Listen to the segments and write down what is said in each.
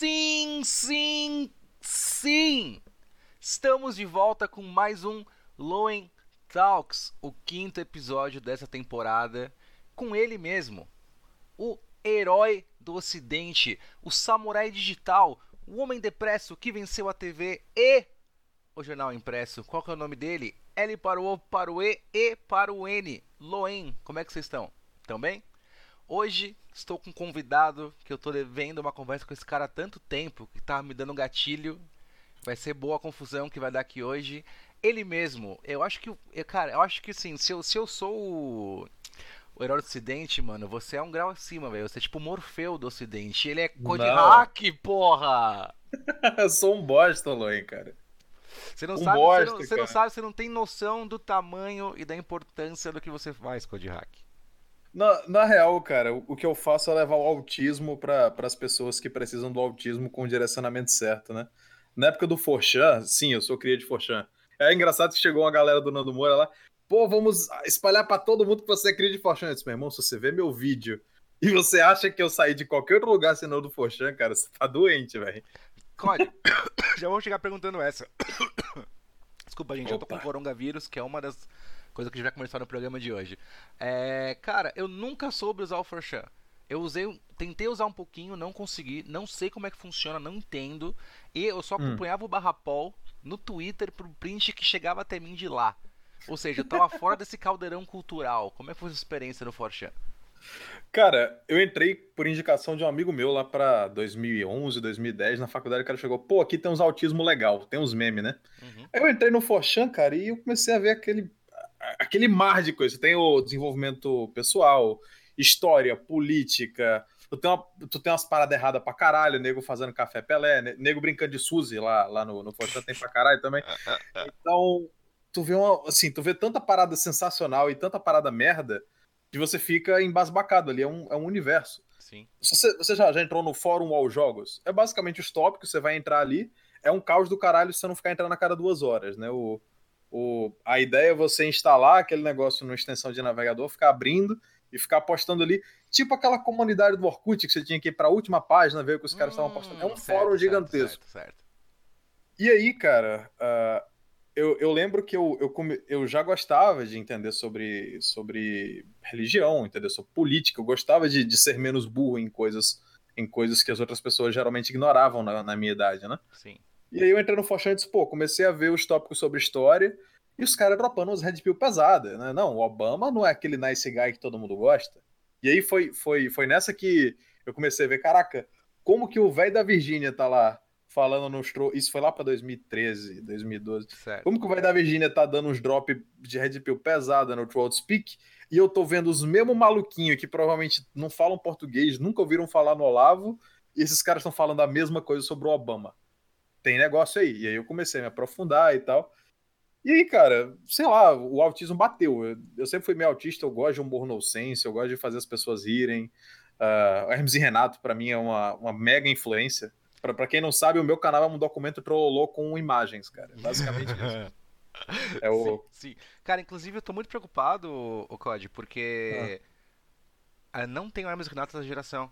Sim, sim, sim! Estamos de volta com mais um Loen Talks, o quinto episódio dessa temporada, com ele mesmo, o herói do ocidente, o samurai digital, o homem depresso que venceu a TV e o jornal impresso. Qual que é o nome dele? L para o O, para o E, E para o N. Loen, como é que vocês estão? Estão bem? Hoje estou com um convidado que eu estou devendo uma conversa com esse cara há tanto tempo que tá me dando um gatilho. Vai ser boa a confusão que vai dar aqui hoje. Ele mesmo, eu acho que. Eu, cara, eu acho que assim, se eu, se eu sou o, o herói do ocidente, mano, você é um grau acima, velho. Você é tipo o Morfeu do ocidente. Ele é code hack, porra! eu sou um bosta, Loen, cara. Você não, um sabe, bosta, você, não, você não sabe, você não tem noção do tamanho e da importância do que você faz, Code Hack. Na, na real, cara, o, o que eu faço é levar o autismo para as pessoas que precisam do autismo com o direcionamento certo, né? Na época do Forchan, sim, eu sou cria de Forchan. É engraçado que chegou uma galera do Nando Moura lá, pô, vamos espalhar para todo mundo que você é cria de Forchan. Eu disse, meu irmão, se você vê meu vídeo e você acha que eu saí de qualquer outro lugar senão do Forchan, cara, você tá doente, velho. Code, já vou chegar perguntando essa. Desculpa, gente, Opa. eu tô com coronavírus, que é uma das coisa que a gente vai conversar no programa de hoje. É, cara, eu nunca soube usar o Forchan. Eu usei, tentei usar um pouquinho, não consegui, não sei como é que funciona, não entendo. E eu só hum. acompanhava hum. o Barrapol no Twitter pro print que chegava até mim de lá. Ou seja, eu tava fora desse caldeirão cultural. Como é que foi a sua experiência no Forchan? Cara, eu entrei por indicação de um amigo meu lá pra 2011, 2010, na faculdade, o cara chegou, pô, aqui tem uns autismo legal, tem uns memes, né? Uhum. Aí eu entrei no Forchan, cara, e eu comecei a ver aquele aquele mar de coisas. Tem o desenvolvimento pessoal, história, política. Tu tem, uma, tu tem umas paradas erradas pra caralho, nego fazendo café Pelé, nego brincando de Suzy lá, lá no, no Fortran tem pra caralho também. Então, tu vê uma, assim, tu vê tanta parada sensacional e tanta parada merda que você fica embasbacado ali, é um, é um universo. Sim. Você, você já, já entrou no fórum aos jogos? É basicamente os tópicos, você vai entrar ali, é um caos do caralho se você não ficar entrando a cada duas horas, né? O, o, a ideia é você instalar aquele negócio numa extensão de navegador, ficar abrindo e ficar postando ali, tipo aquela comunidade do Orkut que você tinha que ir para a última página ver o que os caras estavam hum, postando. É um certo, fórum gigantesco. Certo, certo, e aí, cara, uh, eu, eu, lembro que eu, eu, eu, já gostava de entender sobre, sobre religião, entender sobre política, eu gostava de, de ser menos burro em coisas, em coisas que as outras pessoas geralmente ignoravam na, na minha idade, né? Sim. E aí eu entrei no Forchan e disse, pô, comecei a ver os tópicos sobre história e os caras dropando uns red pill pesadas, né? Não, o Obama não é aquele nice guy que todo mundo gosta. E aí foi, foi, foi nessa que eu comecei a ver, caraca, como que o velho da Virgínia tá lá falando nos Isso foi lá pra 2013, 2012. Certo. Como que o velho da Virgínia tá dando uns drop de red pill pesada no Troll Speak e eu tô vendo os mesmos maluquinhos que provavelmente não falam português, nunca ouviram falar no Olavo, e esses caras estão falando a mesma coisa sobre o Obama tem negócio aí. E aí eu comecei a me aprofundar e tal. E aí, cara, sei lá, o autismo bateu. Eu, eu sempre fui meio autista, eu gosto de humor nonsense, eu gosto de fazer as pessoas rirem. Uh, Hermes e Renato, para mim, é uma, uma mega influência. Para quem não sabe, o meu canal é um documento trollolô com imagens, cara. Basicamente isso. É o... Sim, sim, Cara, inclusive eu tô muito preocupado, o Code, porque ah. não tem Hermes e Renato da geração.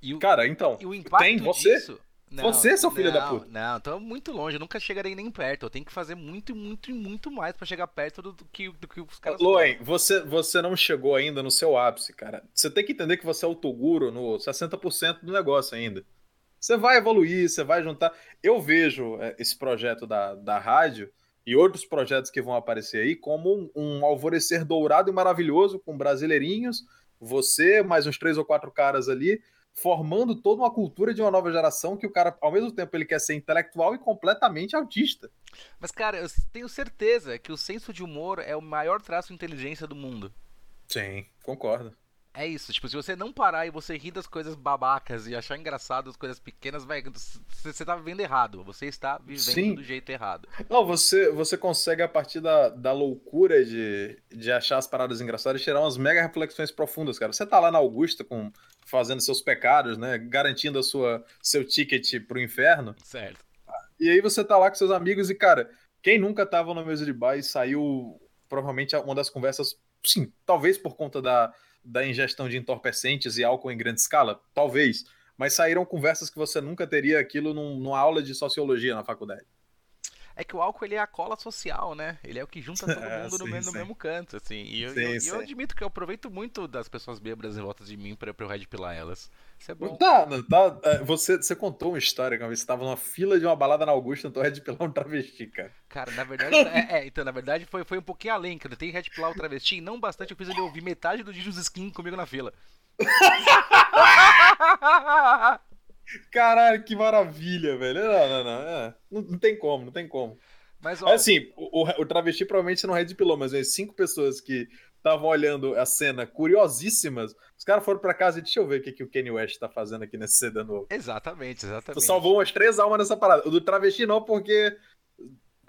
E o, cara, então, e o impacto tem você? Disso, não, Você, seu filho não, da puta. Não, tô muito longe, eu nunca chegarei nem perto. Eu tenho que fazer muito, muito e muito mais para chegar perto do, do, que, do que os caras. Loen, você, você não chegou ainda no seu ápice, cara. Você tem que entender que você é o Toguro no 60% do negócio ainda. Você vai evoluir, você vai juntar. Eu vejo é, esse projeto da, da rádio e outros projetos que vão aparecer aí como um, um alvorecer dourado e maravilhoso com brasileirinhos, você, mais uns três ou quatro caras ali, formando toda uma cultura de uma nova geração que o cara, ao mesmo tempo, ele quer ser intelectual e completamente autista. Mas, cara, eu tenho certeza que o senso de humor é o maior traço de inteligência do mundo. Sim, concordo. É isso, tipo, se você não parar e você rir das coisas babacas e achar engraçado as coisas pequenas, vai, você tá vivendo errado. Você está vivendo Sim. do jeito errado. Não, você, você consegue, a partir da, da loucura de, de achar as paradas engraçadas, tirar umas mega reflexões profundas, cara. Você tá lá na Augusta com, fazendo seus pecados, né? Garantindo a sua, seu ticket pro inferno. Certo. E aí você tá lá com seus amigos e, cara, quem nunca tava na mesa de bar e saiu provavelmente uma das conversas, sim, talvez por conta da da ingestão de entorpecentes e álcool em grande escala? Talvez. mas saíram conversas que você nunca teria aquilo num, numa aula de sociologia na faculdade. É que o álcool ele é a cola social, né? Ele é o que junta todo é, mundo sim, no, mesmo, no, mesmo canto, assim. E eu, sim, eu, eu, admito que eu aproveito muito das pessoas bêbadas em volta de mim pra eu red pilar elas. Isso é bom. Tá, tá. É, você, você contou uma história que você tava numa fila de uma balada na Augusta, então red pilar um travesti, cara. Cara, na verdade, é, é, então, na verdade foi, foi um pouquinho além, eu tentei red pilar o travesti, não bastante, eu fiz ele ouvir metade do Jesus Skin comigo na fila. Caralho, que maravilha, velho. Não, não, não. É, não, não, tem como, não tem como. Mas, ó... assim, o, o, travesti provavelmente não redpilou, mas as cinco pessoas que estavam olhando a cena curiosíssimas, os caras foram para casa e deixa eu ver o que, que o Kanye West tá fazendo aqui nesse sedã novo. Exatamente, exatamente. Tu salvou umas três almas nessa parada. O do travesti não, porque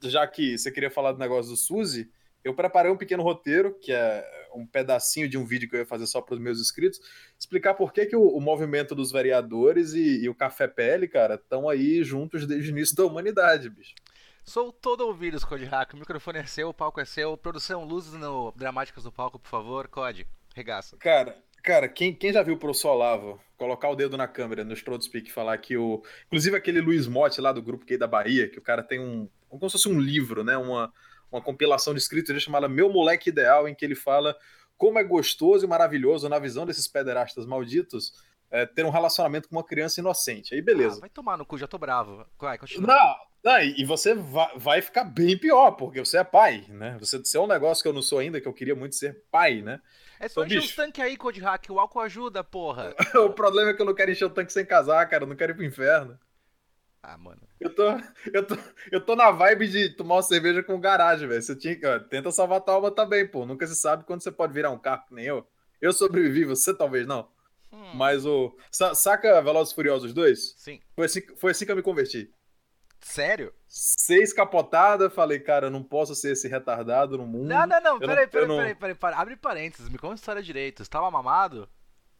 já que você queria falar do negócio do Suzy, eu preparei um pequeno roteiro, que é um pedacinho de um vídeo que eu ia fazer só para os meus inscritos, explicar por que, que o, o movimento dos vereadores e, e, o Café Pele, cara, estão aí juntos desde o início da humanidade, bicho. Sou todo ouvido, Code Hack. O microfone é seu, o palco é seu. Produção, luzes no Dramáticas do Palco, por favor. Code, regaça. Cara, cara quem, quem já viu o Professor Olavo colocar o dedo na câmera no Speak e falar que o. Inclusive aquele Luiz Motti lá do grupo que da Bahia, que o cara tem um. Como se fosse um livro, né? Uma uma compilação de escritos chamada Meu Moleque Ideal, em que ele fala como é gostoso e maravilhoso, na visão desses pederastas malditos, é, ter um relacionamento com uma criança inocente. Aí beleza. Ah, vai tomar no cu, já tô bravo. Vai, continua. Não, não e você vai, ficar bem pior, porque você é pai, né? Você, você é um negócio que eu não sou ainda, que eu queria muito ser pai, né? É só então, encher bicho... tanque aí, Code Hack, o álcool ajuda, porra. o problema é que eu não quero encher o tanque sem casar, cara, eu não quero ir pro inferno. Ah, mano. Eu tô, eu, tô, eu tô na vibe de tomar uma cerveja com garagem, velho. Você tinha ó, tenta salvar a tua alma também, pô. Nunca se sabe quando você pode virar um carro que nem eu. Eu sobrevivi, você talvez não. Hum. Mas o. Saca Velozes Furiosos 2? Sim. Foi assim, foi assim que eu me converti. Sério? Seis capotadas, falei, cara, não posso ser esse retardado no mundo. Não, não, não, peraí, peraí, peraí, peraí, peraí, abre parênteses, me conta a história direito. Você tava mamado?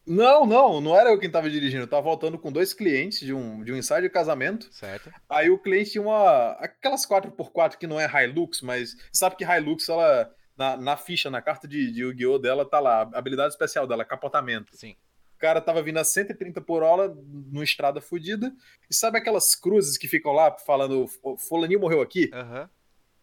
Não, não, não era eu quem tava dirigindo. Eu tava voltando com dois clientes de um, de um ensaio de casamento. Certo. Aí o cliente tinha uma. Aquelas 4x4 que não é Hilux, mas sabe que Hilux, ela. Na, na ficha, na carta de, de Yu-Gi-Oh! dela, tá lá, habilidade especial dela, capotamento. Sim. O cara tava vindo a 130 por hora, numa estrada fodida. E sabe aquelas cruzes que ficam lá falando, Fulaninho morreu aqui? Uhum.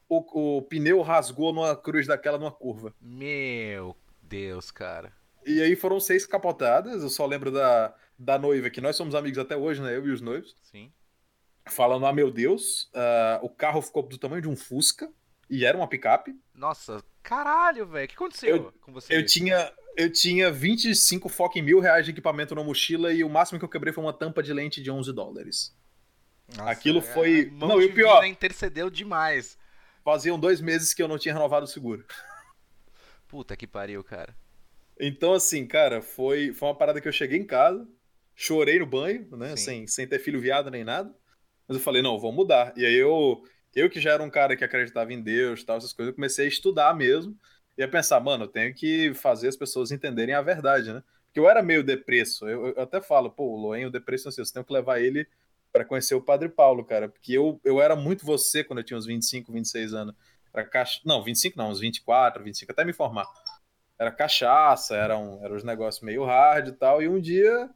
O, o pneu rasgou numa cruz daquela numa curva. Meu Deus, cara. E aí foram seis capotadas. Eu só lembro da, da noiva, que nós somos amigos até hoje, né? Eu e os noivos. Sim. Falando, ah, meu Deus, uh, o carro ficou do tamanho de um Fusca. E era uma picape. Nossa, caralho, velho. O que aconteceu eu, com você? Eu tinha, eu tinha 25 fucking mil reais de equipamento na mochila e o máximo que eu quebrei foi uma tampa de lente de 11 dólares. Nossa, Aquilo é, foi. não, e o pior. intercedeu demais. Faziam dois meses que eu não tinha renovado o seguro. Puta que pariu, cara. Então, assim, cara, foi, foi uma parada que eu cheguei em casa, chorei no banho, né? Sem, sem ter filho viado nem nada. Mas eu falei, não, vou mudar. E aí eu, eu que já era um cara que acreditava em Deus tal, essas coisas, eu comecei a estudar mesmo. E a pensar, mano, eu tenho que fazer as pessoas entenderem a verdade, né? Porque eu era meio depresso. Eu, eu até falo, pô, o Loen, o depresso, assim, você tem que levar ele para conhecer o Padre Paulo, cara. Porque eu, eu era muito você quando eu tinha uns 25, 26 anos. Era caixa... Não, 25 não, uns 24, 25, até me formar era cachaça, eram, eram os negócios meio hard e tal. E um dia,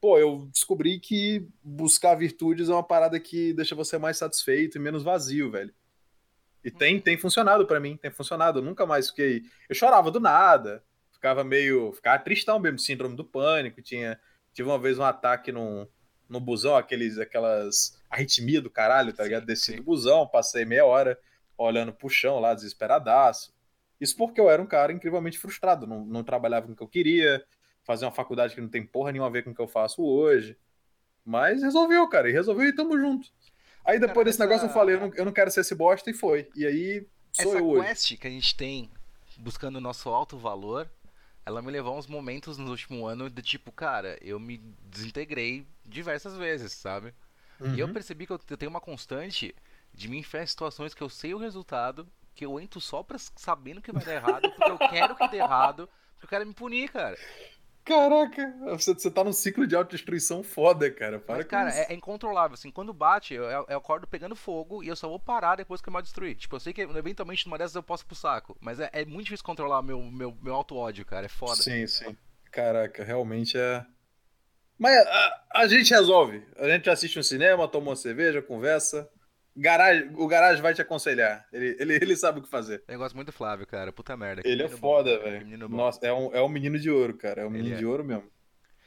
pô, eu descobri que buscar virtudes é uma parada que deixa você mais satisfeito e menos vazio, velho. E tem, tem funcionado para mim, tem funcionado. Eu nunca mais fiquei. Eu chorava do nada, ficava meio. Ficava tristão mesmo, síndrome do pânico. Tinha, tive uma vez um ataque no, no busão, aqueles, aquelas arritmia do caralho, tá ligado? Desci do busão, passei meia hora olhando pro chão lá, desesperadaço. Isso porque eu era um cara incrivelmente frustrado, não, não trabalhava com o que eu queria, fazia uma faculdade que não tem porra nenhuma a ver com o que eu faço hoje. Mas resolveu, cara, e resolveu e tamo junto. Aí depois cara, desse essa... negócio eu falei, eu não, eu não, quero ser esse bosta e foi. E aí sou essa eu hoje. quest que a gente tem buscando o nosso alto valor, ela me levou a uns momentos no último ano de tipo, cara, eu me desintegrei diversas vezes, sabe? Uhum. E eu uhum. percebi que eu tenho uma constante de me enfiar em situações que eu sei o resultado que eu entro só pra, sabendo que vai dar errado, porque eu quero que dê errado, porque eu quero me punir, cara. Caraca, você, você tá num ciclo de autodestruição foda, cara. Para Mas, cara, é, é, incontrolável. Assim, quando bate, eu, eu, acordo pegando fogo e eu só vou parar depois que eu me destruir. Tipo, eu sei que eventualmente numa dessas eu posso pro saco. Mas é, é muito difícil controlar meu, meu, meu auto-ódio, cara. É foda. Sim, sim. Caraca, realmente é. Mas a, a, gente resolve. A gente assiste um cinema, toma uma cerveja, conversa. Garage, o garagem vai te aconselhar. Ele, ele, ele sabe o que fazer. Eu gosto muito do Flávio, cara. Puta merda. Ele é foda, velho. Nossa, é um, é um menino de ouro, cara. É um menino é. de ouro mesmo.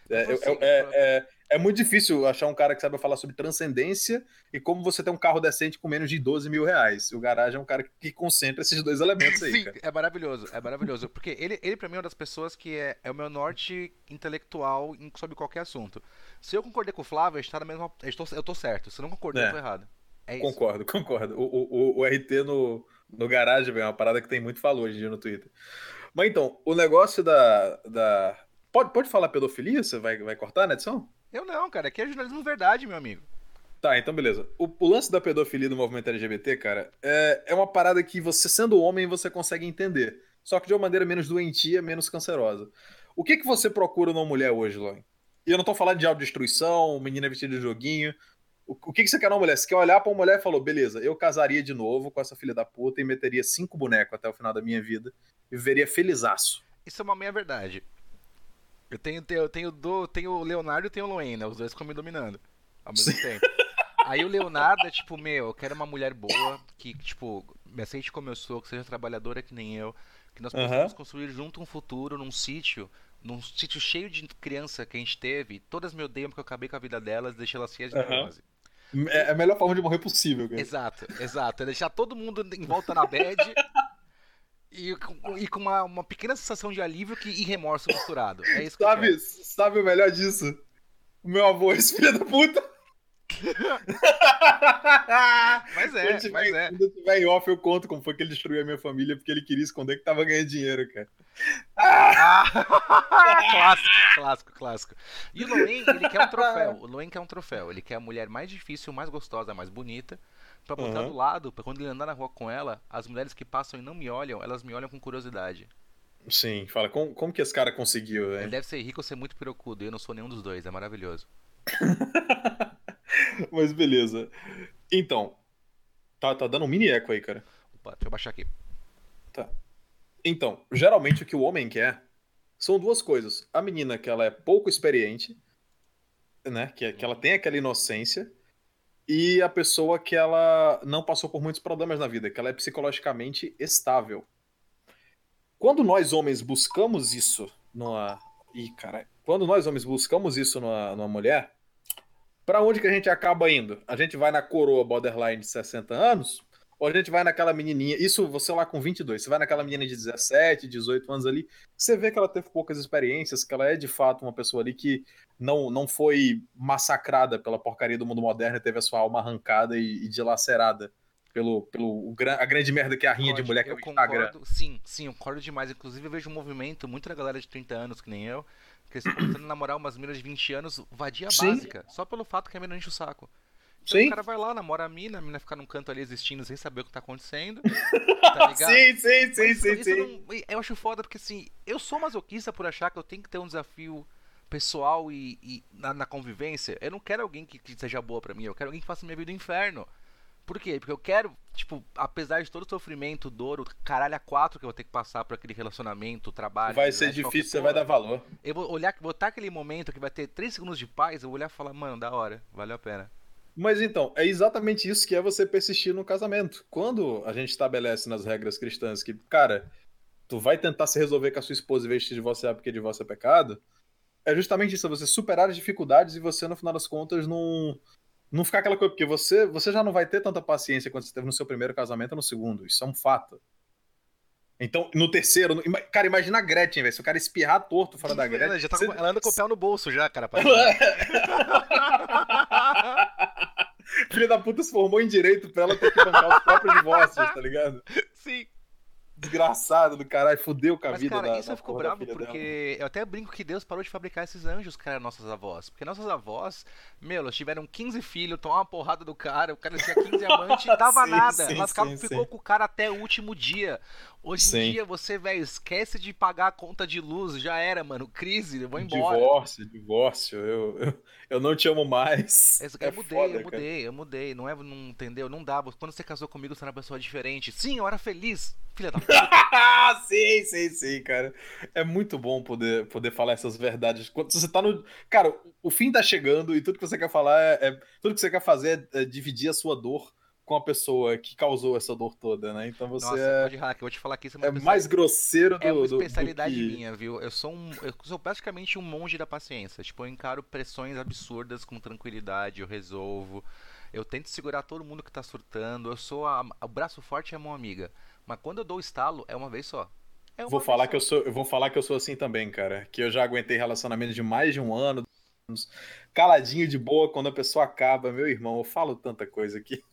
É, é, é, é, é, muito difícil achar um cara que saiba falar sobre transcendência e como você tem um carro decente com menos de 12 mil reais. O garagem é um cara que concentra esses dois elementos aí. Sim, cara. é maravilhoso, é maravilhoso. Porque ele, ele pra mim, é uma das pessoas que é, é o meu norte intelectual sobre qualquer assunto. Se eu concordei com o Flávio, eu, tá na mesma, eu, tô, eu tô certo. Se eu não concordei, eu tô errado. É concordo, concordo. O, o, o RT no, no garagem é uma parada que tem muito falou hoje em dia no Twitter. Mas então, o negócio da, da, Pode, pode falar pedofilia? Você vai, vai cortar na edição? Eu não, cara. Aqui é jornalismo verdade, meu amigo. Tá, então beleza. O, o, lance da pedofilia do movimento LGBT, cara, é, é uma parada que você, sendo homem, você consegue entender. Só que de uma maneira menos doentia, menos cancerosa. O que que você procura numa mulher hoje, Loen? E eu não tô falando de autodestruição, menina vestida de joguinho. O, o que que você quer numa mulher? Você quer olhar pra uma mulher e falou, beleza, eu casaria de novo com essa filha da puta e meteria cinco bonecos até o final da minha vida e viveria felizaço. Isso é uma meia verdade. Eu tenho, eu tenho, do, tenho o Leonardo e tenho o Loen, né? Os dois ficam me dominando ao mesmo Sim. tempo. Aí o Leonardo é tipo, meu, eu quero uma mulher boa, que, tipo, me aceite como eu sou, que seja trabalhadora que nem eu, que nós possamos uhum. construir junto um futuro num sítio, num sítio cheio de criança que a gente teve, todas me odeiam porque eu acabei com a vida delas, deixei elas cheias de neurose. É a melhor forma de morrer possível, cara. Exato, exato. É deixar todo mundo em volta na bed e, e com uma, uma pequena sensação de alívio que, e remorso misturado. É isso que sabe, sabe o melhor disso? O meu avô, esse filho da puta. Mas é, tiver, mas é. Quando eu tiver em off, eu conto como foi que ele destruiu a minha família porque ele queria esconder que tava ganhando dinheiro, cara. Ah! clássico, clássico, clássico. E o Loen, ele quer um troféu. O Loen quer um troféu. Ele quer a mulher mais difícil, mais gostosa, mais bonita pra botar uhum. do lado, pra quando ele andar na rua com ela, as mulheres que passam e não me olham, elas me olham com curiosidade. Sim, fala, como, como que esse cara conseguiu, Ele deve ser rico ou ser muito perocudo, eu não sou nenhum dos dois, é maravilhoso. Mas beleza. Então, tá, tá dando um mini eco aí, cara. Opa, deixa eu baixar aqui. Tá. Então, geralmente o que o homem quer são duas coisas. A menina que ela é pouco experiente, né, que, que ela tem aquela inocência, e a pessoa que ela não passou por muitos problemas na vida, que ela é psicologicamente estável. Quando nós homens buscamos isso numa. Ih, cara. Quando nós homens buscamos isso numa, numa mulher, para onde que a gente acaba indo? A gente vai na coroa borderline de 60 anos? Ou a gente vai naquela menininha, isso você lá com 22, você vai naquela menina de 17, 18 anos ali, você vê que ela teve poucas experiências, que ela é de fato uma pessoa ali que não, não foi massacrada pela porcaria do mundo moderno e teve a sua alma arrancada e, e dilacerada pelo, pelo a grande merda que é a rinha de mulher que é o Instagram. Concordo, sim, sim, eu concordo demais. Inclusive eu vejo um movimento, muito da galera de 30 anos, que nem eu, que estão tentando namorar umas meninas de 20 anos, vadia sim. básica, só pelo fato que a menina enche o saco. Então sim. o cara vai lá, namora a mina, a mina fica num canto ali existindo sem saber o que tá acontecendo. Tá ligado? sim, sim, sim, isso, sim, isso sim. Não, eu acho foda porque assim, eu sou masoquista por achar que eu tenho que ter um desafio pessoal e, e na, na, convivência. Eu não quero alguém que, que seja boa para mim, eu quero alguém que faça minha vida um inferno. Por quê? Porque eu quero, tipo, apesar de todo o sofrimento, dor, o caralho a quatro que eu vou ter que passar por aquele relacionamento, trabalho. Vai ser difícil, você vai dar valor. Eu vou olhar, botar aquele momento que vai ter três segundos de paz, eu vou olhar e falar, mano, da hora, valeu a pena. Mas então, é exatamente isso que é você persistir no casamento. Quando a gente estabelece nas regras cristãs que, cara, tu vai tentar se resolver com a sua esposa em vez de te divorciar porque divórcio é pecado, é justamente isso, é você superar as dificuldades e você, no final das contas, não, não ficar aquela coisa, porque você, você já não vai ter tanta paciência quanto você teve no seu primeiro casamento ou no segundo. Isso é um fato. Então, no terceiro, no... cara, imagina a Gretchen, velho. Se o cara espirrar torto fora da Gretchen. Ela, tá você... ela anda com o pé no bolso já, cara. Filha da puta se formou em direito pra ela ter que bancar os próprios divórcios, tá ligado? Sim desgraçado do caralho, fudeu com a Mas, vida cara, da, isso eu fico bravo porque dela. eu até brinco que Deus parou de fabricar esses anjos, cara, nossas avós. Porque nossas avós, meu, elas tiveram 15 filhos, tomaram uma porrada do cara, o cara tinha 15 amantes, dava sim, nada. Sim, sim, ficou com o cara até o último dia. Hoje Sim. em dia você, velho, esquece de pagar a conta de luz, já era, mano. Crise, eu vou embora. Divórcio, divórcio. Eu, eu, eu não te amo mais. É, eu mudei, foda, eu mudei, cara. eu mudei. Não é, não entendeu? Não dá. Quando você casou comigo, você era uma pessoa diferente. Sim, eu era feliz. Filha da puta. sim, sim, sim, cara. É muito bom poder, poder falar essas verdades. Quando você tá no. Cara, o fim tá chegando e tudo que você quer falar é. é tudo que você quer fazer é, é dividir a sua dor com a pessoa que causou essa dor toda, né? Então você Nossa, é... pode hack, eu vou te falar que isso é, é mais grosseiro do É uma especialidade do, do que... minha, viu? Eu sou um eu sou praticamente um monge da paciência. Tipo, eu encaro pressões absurdas com tranquilidade, eu resolvo. Eu tento segurar todo mundo que tá surtando. Eu sou a, o braço forte é a mão amiga. Mas quando eu dou o estalo, é uma vez só. É vou falar só. que eu sou, eu vou falar que eu sou assim também, cara. Que eu já aguentei relacionamento de mais de um ano, caladinho de boa, quando a pessoa acaba, meu irmão, eu falo tanta coisa aqui.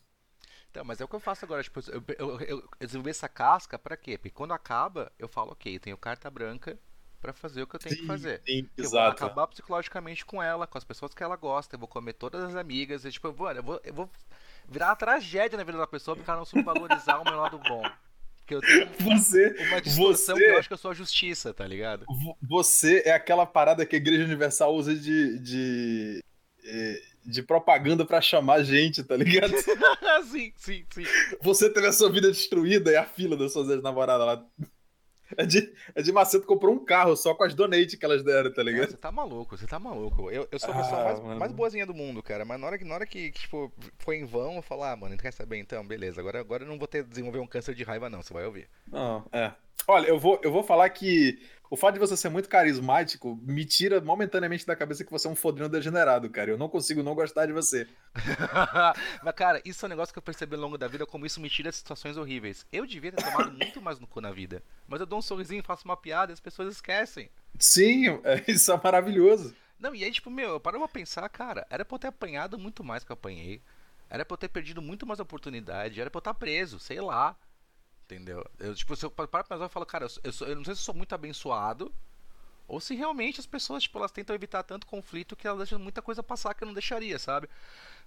Então, mas é o que eu faço agora, tipo, eu, eu, eu desenvolvi essa casca pra quê? Porque quando acaba, eu falo, ok, eu tenho carta branca para fazer o que eu tenho sim, que fazer. Sim, eu exato. vou acabar psicologicamente com ela, com as pessoas que ela gosta, eu vou comer todas as amigas, e, tipo, eu vou, eu vou, eu vou virar uma tragédia na vida da pessoa porque ela não soube valorizar o meu lado bom. Porque eu tenho você, uma distorção você, que eu acho que eu sou a justiça, tá ligado? Você é aquela parada que a Igreja Universal usa de, de é, de propaganda para chamar gente, tá ligado? sim, sim, sim. Você teve a sua vida destruída e a fila das suas ex-namoradas lá. É de, é de Macedo comprou um carro só com as donates que elas deram, tá ligado? você tá maluco, você tá maluco. Eu, eu sou a pessoa ah, mais, mais boazinha do mundo, cara. Mas na hora que, na hora que, que tipo, foi em vão, eu falo, ah, mano, quer saber então? Beleza, agora, agora eu não vou ter desenvolver um câncer de raiva, não, você vai ouvir. Não, é. Olha, eu vou, eu vou falar que o fato de você ser muito carismático me tira momentaneamente da cabeça que você é um fodrinho degenerado, cara. Eu não consigo não gostar de você. Mas, cara, isso é um negócio que eu percebi ao longo da vida, como isso me tira de situações horríveis. Eu devia ter tomado muito mais no cu na vida. Mas eu dou um sorrisinho, faço uma piada e as pessoas esquecem. Sim, é, isso é maravilhoso. Não, e aí, tipo, meu, eu paro pra pensar, cara, era pra eu ter apanhado muito mais que eu apanhei. Era pra eu ter perdido muito mais oportunidade. Era pra eu estar preso, sei lá. Entendeu? Eu, tipo, se eu paro pra pensar, eu falo, cara, eu, sou, eu não sei se eu sou muito abençoado. Ou se realmente as pessoas, tipo, elas tentam evitar tanto conflito que elas deixam muita coisa passar que eu não deixaria, sabe?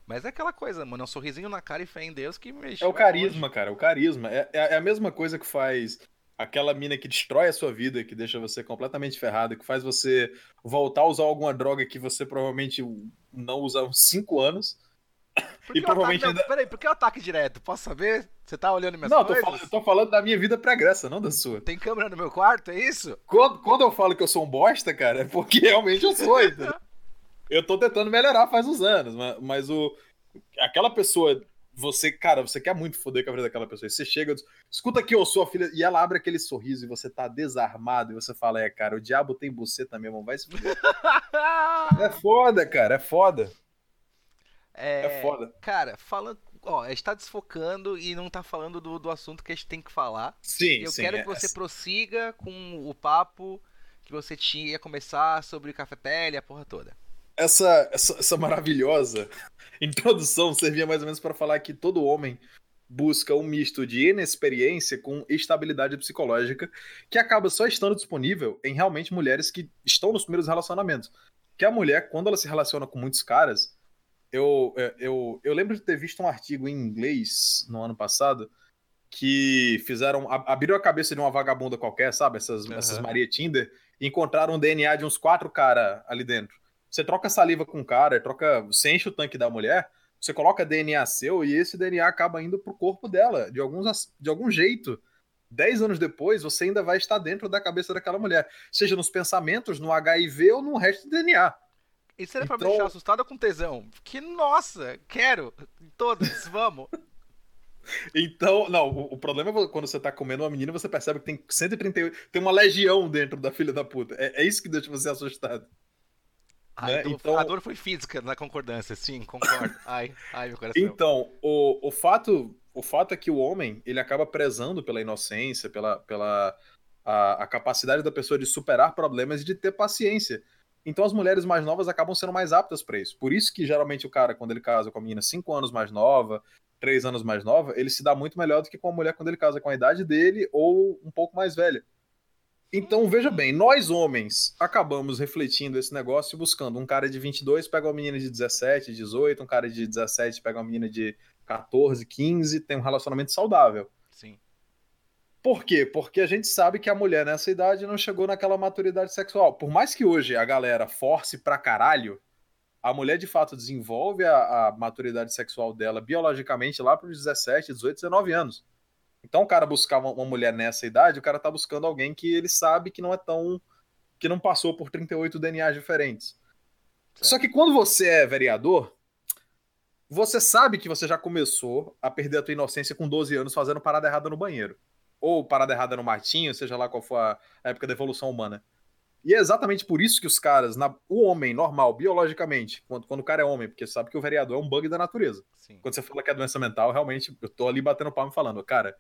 Mas é aquela coisa, mano, é um sorrisinho na cara e fé em Deus que mexe. É o carisma, cara, o carisma. É, é, é, a mesma coisa que faz aquela mina que destrói a sua vida, que deixa você completamente ferrado, que faz você voltar a usar alguma droga que você provavelmente não usa há uns 5 anos. Por e provavelmente ataque, não, Peraí, por que o ataque direto? Posso saber? Você tá olhando minhas não, coisas? Não, tô, tô falando da minha vida pregressa, não da sua. Tem câmera no meu quarto, é isso? Quando, quando eu falo que eu sou um bosta, cara, é porque realmente eu sou, entendeu? eu tô tentando melhorar faz uns anos, mas, mas o. Aquela pessoa. Você, cara, você quer muito foder com a vida daquela pessoa. E você chega, diz, escuta aqui, eu sou a filha. E ela abre aquele sorriso e você tá desarmado. E você fala, é, cara, o diabo tem buceta mesmo, vai se fuder. é foda, cara, é foda. É, é foda. Cara, falando. Ó, a gente tá desfocando e não tá falando do, do assunto que a gente tem que falar. Sim, Eu sim, quero é, que você prossiga com o papo que você tinha começar sobre café pele, a porra toda. Essa, essa, essa maravilhosa introdução servia mais ou menos para falar que todo homem busca um misto de inexperiência com estabilidade psicológica que acaba só estando disponível em realmente mulheres que estão nos primeiros relacionamentos. Que a mulher, quando ela se relaciona com muitos caras, eu, é, eu, eu lembro de ter visto um artigo em inglês no ano passado que fizeram. abriram a cabeça de uma vagabunda qualquer, sabe? Essas, uhum. essas Maria Tinder, e encontraram um DNA de uns quatro caras ali dentro. Você troca saliva com o cara, troca. Você enche o tanque da mulher, você coloca DNA seu e esse DNA acaba indo pro corpo dela, de, alguns, de algum jeito. Dez anos depois, você ainda vai estar dentro da cabeça daquela mulher, seja nos pensamentos, no HIV ou no resto do DNA. Isso era então... pra me deixar assustada com tesão. Que, nossa, quero. Todas, vamos. Então, não, o, o, problema é quando você tá comendo uma menina, você percebe que tem 138, tem uma legião dentro da filha da puta. É, é isso que deixa você assustado. Ai, né? então, a dor foi física na concordância, sim, concordo. Ai, ai, meu coração. Então, o, o, fato, o fato é que o homem, ele acaba prezando pela inocência, pela, pela a, a capacidade da pessoa de superar problemas e de ter paciência. Então as mulheres mais novas acabam sendo mais aptas para isso. Por isso que geralmente o cara, quando ele casa com a menina 5 anos mais nova, 3 anos mais nova, ele se dá muito melhor do que com a mulher quando ele casa com a idade dele ou um pouco mais velha. Então, veja bem, nós homens acabamos refletindo esse negócio buscando um cara de 22 pega uma menina de 17, 18, um cara de 17 pega uma menina de 14, 15, tem um relacionamento saudável. Por quê? Porque a gente sabe que a mulher nessa idade não chegou naquela maturidade sexual. Por mais que hoje a galera force pra caralho, a mulher de fato desenvolve a, a maturidade sexual dela biologicamente lá para os 17, 18, 19 anos. Então o cara buscar uma, uma, mulher nessa idade, o cara tá buscando alguém que ele sabe que não é tão. que não passou por 38 DNAs diferentes. Certo. Só que quando você é vereador, você sabe que você já começou a perder a tua inocência com 12 anos fazendo parada errada no banheiro ou parada errada no matinho, seja lá qual for a época da evolução humana. E é exatamente por isso que os caras, na, o homem normal, biologicamente, quando, quando o cara é homem, porque sabe que o vereador é um bug da natureza. Sim. Quando você fala que é doença mental, realmente, eu tô ali batendo palma falando, cara,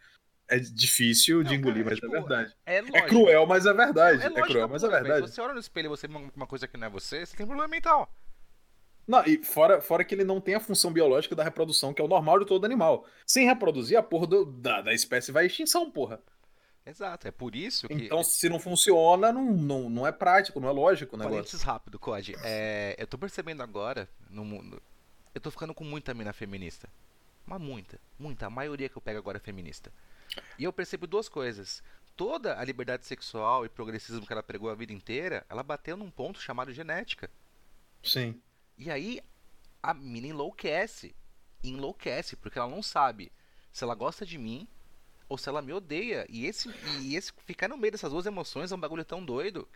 é difícil não, de engolir, cara, mas é tipo, é verdade. É, é, cruel, mas é verdade. É, é cruel, mas é verdade. Você olha no espelho e você vê uma coisa que não é você, você tem problema mental. Não, e fora, fora que ele não tem a função biológica da reprodução, que é o normal de todo animal. Sem reproduzir, a porra do, da, da espécie vai à extinção, porra. Exato, é por isso que. Então, se não funciona, não, não, não é prático, não é lógico o negócio. Parênteses rápido, Code. É, eu tô percebendo agora, no mundo. Eu tô ficando com muita mina feminista. Mas muita, muita. A maioria que eu pego agora é feminista. E eu percebo duas coisas. Toda a liberdade sexual e progressismo que ela pregou a vida inteira, ela bateu num ponto chamado genética. Sim. E aí a mina enlouquece. Enlouquece, porque ela não sabe se ela gosta de mim ou se ela me odeia. E esse, e esse ficar no meio dessas duas emoções é um bagulho tão doido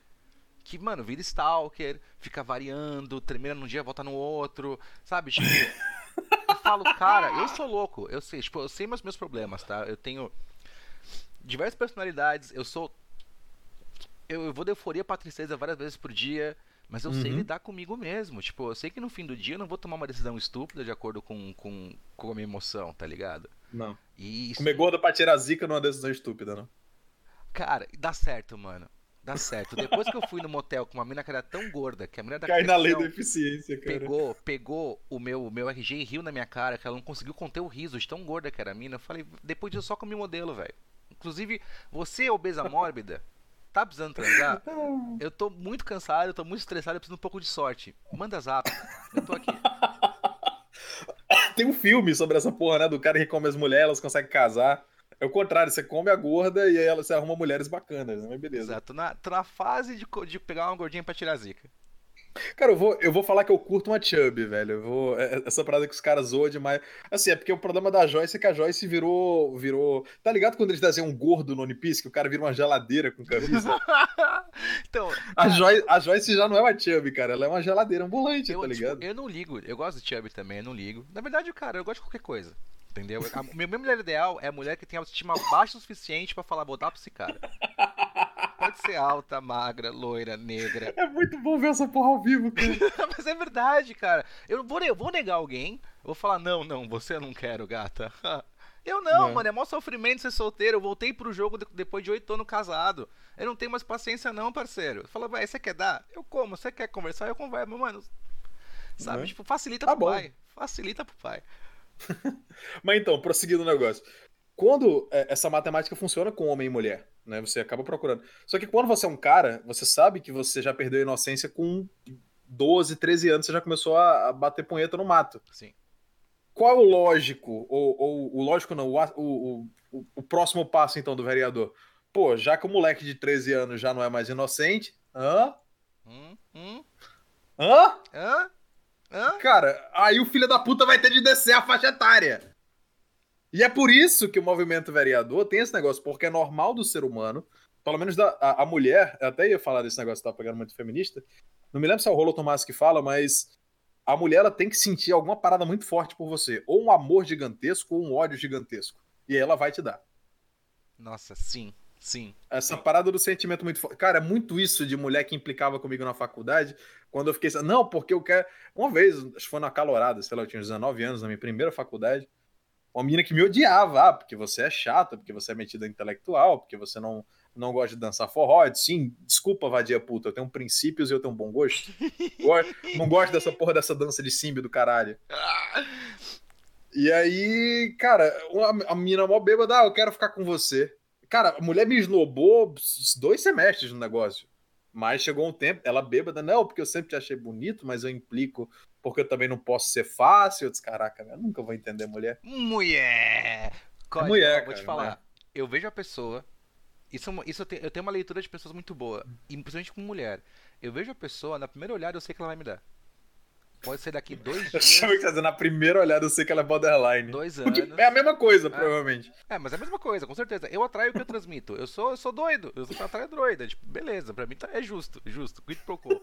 que, mano, vira stalker, fica variando, termina num dia, volta no outro, sabe? Tipo, eu falo, cara, eu sou louco, eu sei, tipo, eu sei meus meus problemas, tá? Eu tenho diversas personalidades, eu sou. Eu, eu vou de euforia pra tristeza várias vezes por dia. Mas eu uhum. sei lidar comigo mesmo. Tipo, eu sei que no fim do dia eu não vou tomar uma decisão estúpida de acordo com, com, com a minha emoção, tá ligado? Não. E isso... Comer gordo pra tirar zica não é uma decisão estúpida, não. Cara, dá certo, mano. Dá certo. Depois que eu fui no motel com uma mina que era tão gorda, que a mina da Cai na lei da eficiência, cara. Pegou, pegou o meu, o meu RG e riu na minha cara, que ela não conseguiu conter o riso de tão gorda que era a mina. Eu falei, depois disso eu só comi modelo, velho. Inclusive, você, obesa mórbida, tá precisando transar? Eu tô muito cansado, eu tô muito estressado, eu preciso de um pouco de sorte. Manda zap. Eu tô aqui. Tem um filme sobre essa porra, né? Do cara que come as mulheres, elas conseguem casar. É o contrário, você come a gorda e aí você arruma mulheres bacanas, né? Mas beleza. Exato, na, tô na fase de, de pegar uma gordinha pra tirar a zica. Cara, eu vou, eu vou falar que eu curto uma chub, velho. Eu vou, é, essa parada que os caras zoam demais. Assim, é porque o problema da Joyce é que a Joyce virou. virou. Tá ligado quando eles desenham um gordo no One Piece, que o cara vira uma geladeira com camisa? então. A Joyce, a Joyce já não é uma chub, cara. Ela é uma geladeira ambulante, eu, tá tipo, ligado? Tipo, eu não ligo. Eu gosto de chub também, eu não ligo. Na verdade, cara, eu gosto de qualquer coisa. Entendeu? A minha mulher ideal é a mulher que tem autoestima baixa o suficiente para falar, botar pra esse cara. Pode ser alta, magra, loira, negra. É muito bom ver essa porra ao vivo, cara. Mas é verdade, cara. Eu vou, eu vou negar alguém, eu vou falar, não, não, você não quero, gata. Eu não, não, mano, é maior sofrimento ser solteiro. Eu voltei pro jogo depois de oito anos casado. Eu não tenho mais paciência, não, parceiro. Fala, vai, você quer dar? Eu como. Você quer conversar? Eu converso. Mano, sabe? Uhum. Tipo, facilita tá pro bom. pai. Facilita pro pai. Mas então, prosseguindo o negócio. Quando é, essa matemática funciona com homem e mulher, né? Você acaba procurando. Só que quando você é um cara, você sabe que você já perdeu a inocência com 12, 13 anos, você já começou a bater punheta no mato. Sim. Qual é o lógico, ou, ou o lógico não, o, o, o, o próximo passo então do vereador? Pô, já que o moleque de 13 anos já não é mais inocente, hã? Hum, hum. Hã? Hã? Hã? Cara, aí o filho da puta vai ter de descer a faixa etária. E é por isso que o movimento vereador tem esse negócio, porque é normal do ser humano, pelo menos da, a, a mulher, até ia falar desse negócio, tá pegando muito feminista. Não me lembro se é o Rolo Tomás que fala, mas a mulher ela tem que sentir alguma parada muito forte por você. Ou um amor gigantesco, ou um ódio gigantesco. E aí ela vai te dar. Nossa, sim. Sim. Essa parada do sentimento muito forte. Cara, é muito isso de mulher que implicava comigo na faculdade. Quando eu fiquei. Não, porque eu quero. Uma vez, acho que foi na calorada, sei lá, eu tinha 19 anos, na minha primeira faculdade. Uma menina que me odiava, ah, porque você é chata, porque você é metida intelectual, porque você não, não gosta de dançar forró. Eu disse, Sim, desculpa, vadia puta, eu tenho princípios e eu tenho um bom gosto. não gosto dessa porra dessa dança de simbi do caralho. E aí, cara, a, a menina mó bêbada, ah, eu quero ficar com você. Cara, a mulher me esnobou dois semestres no negócio. Mas chegou um tempo, ela bêbada, não, porque eu sempre te achei bonito, mas eu implico porque eu também não posso ser fácil. Eu disse, caraca, eu nunca vou entender mulher. Mulher! Código, mulher, vou te falar. Eu vejo a pessoa, Isso, é isso eu, tenho, eu tenho uma leitura de pessoas muito boa, e principalmente com mulher. Eu vejo a pessoa, na primeira olhada eu sei que ela vai me dar. Pode ser daqui dois dias. Que na primeira olhada eu sei que ela é borderline. Dois anos. Porque é a mesma coisa, é. provavelmente. É, mas é a mesma coisa, com certeza. Eu atraio o que eu transmito. Eu sou, eu sou doido. Eu sou atraio doida. Tipo, beleza, pra mim tá, é justo, justo. Quid pro quo.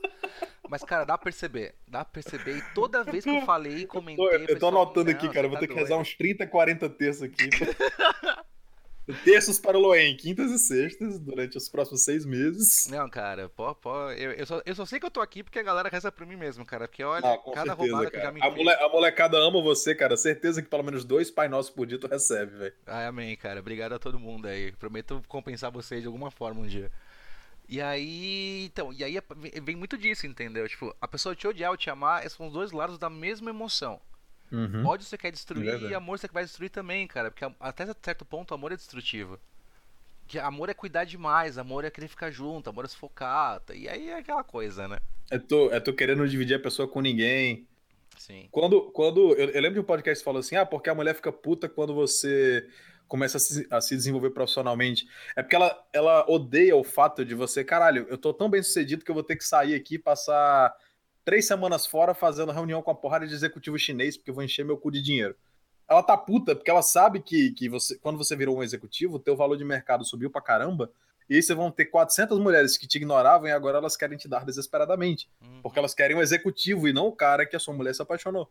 Mas, cara, dá pra perceber. Dá pra perceber. E toda vez que eu falei e comentei. Eu tô, eu tô anotando aqui, cara. Eu vou tá ter que rezar uns 30, 40 textos aqui. Terços para o Loen, quintas e sextas, durante os próximos seis meses. Não, cara, pô, pô, eu, eu, só, eu só sei que eu tô aqui porque a galera reza pra mim mesmo, cara. Porque olha, ah, cada certeza, roubada cara. que já me a, mole, a molecada ama você, cara. Certeza que pelo menos dois Pai Nossos por dia tu recebe, velho. Ah, amém, cara. Obrigado a todo mundo aí. Prometo compensar vocês de alguma forma um dia. E aí, então, e aí vem muito disso, entendeu? Tipo, a pessoa te odiar ou te amar são os dois lados da mesma emoção. Uhum. Ódio você quer destruir e amor você vai destruir também, cara. Porque até certo ponto amor é destrutivo. Que amor é cuidar demais, amor é querer ficar junto, amor é sufocar. E aí é aquela coisa, né? É tu, é tu querendo dividir a pessoa com ninguém. Sim. Quando. quando eu, eu lembro de um podcast que falou assim: ah, porque a mulher fica puta quando você começa a se, a se, desenvolver profissionalmente. É porque ela, ela odeia o fato de você, caralho, eu tô tão bem sucedido que eu vou ter que sair aqui e passar três semanas fora fazendo reunião com a porrada de executivo chinês porque eu vou encher meu cu de dinheiro. Ela tá puta porque ela sabe que, que você, quando você virou um executivo, o teu valor de mercado subiu pra caramba. E aí você vão ter 400 mulheres que te ignoravam e agora elas querem te dar desesperadamente. Uhum. Porque elas querem um executivo e não o cara que a sua mulher se apaixonou.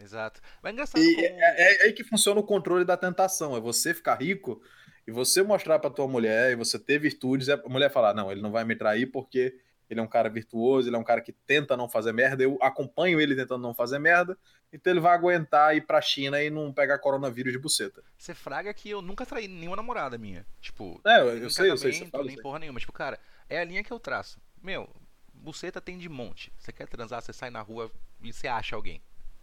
Exato. Mas é engraçado. E como... é, é, é aí que funciona o controle da tentação. É você ficar rico e você mostrar pra tua mulher e você ter virtudes. E a mulher falar: não, ele não vai me trair porque ele é um cara virtuoso, ele é um cara que tenta não fazer merda, eu acompanho ele tentando não fazer merda, então ele vai aguentar ir pra China e não pegar coronavírus de buceta. Você fraga que eu nunca traí nenhuma namorada minha. Tipo, é, eu, eu sei, eu sei, você fala, nem porra nenhuma. Tipo, cara, é a linha que eu traço. Meu, buceta tem de monte. Você quer transar, você sai na rua e você acha alguém.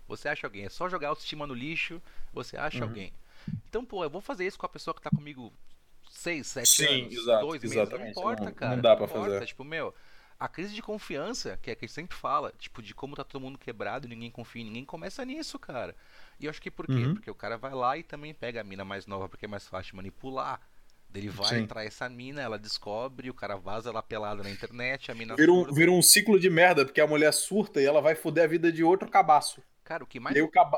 Você acha alguém. É só jogar autoestima no lixo, você acha uhum. alguém. Então, pô, eu vou fazer isso com a pessoa que tá comigo seis, sete Sim, anos, exato, dois meses. Não importa, não, cara. Não dá pra não importa. fazer. Tipo, meu, a crise de confiança, que é que a gente sempre fala, tipo, de como tá todo mundo quebrado e ninguém confia em ninguém, começa nisso, cara. E eu acho que por quê? Uhum. Porque o cara vai lá e também pega a mina mais nova, porque é mais fácil de manipular. Ele vai Sim. entrar essa mina, ela descobre, o cara vaza ela pelada na internet, a mina. Vira um, vira um ciclo de merda, porque a mulher surta e ela vai foder a vida de outro cabaço. Cara, o que mais. E o caba...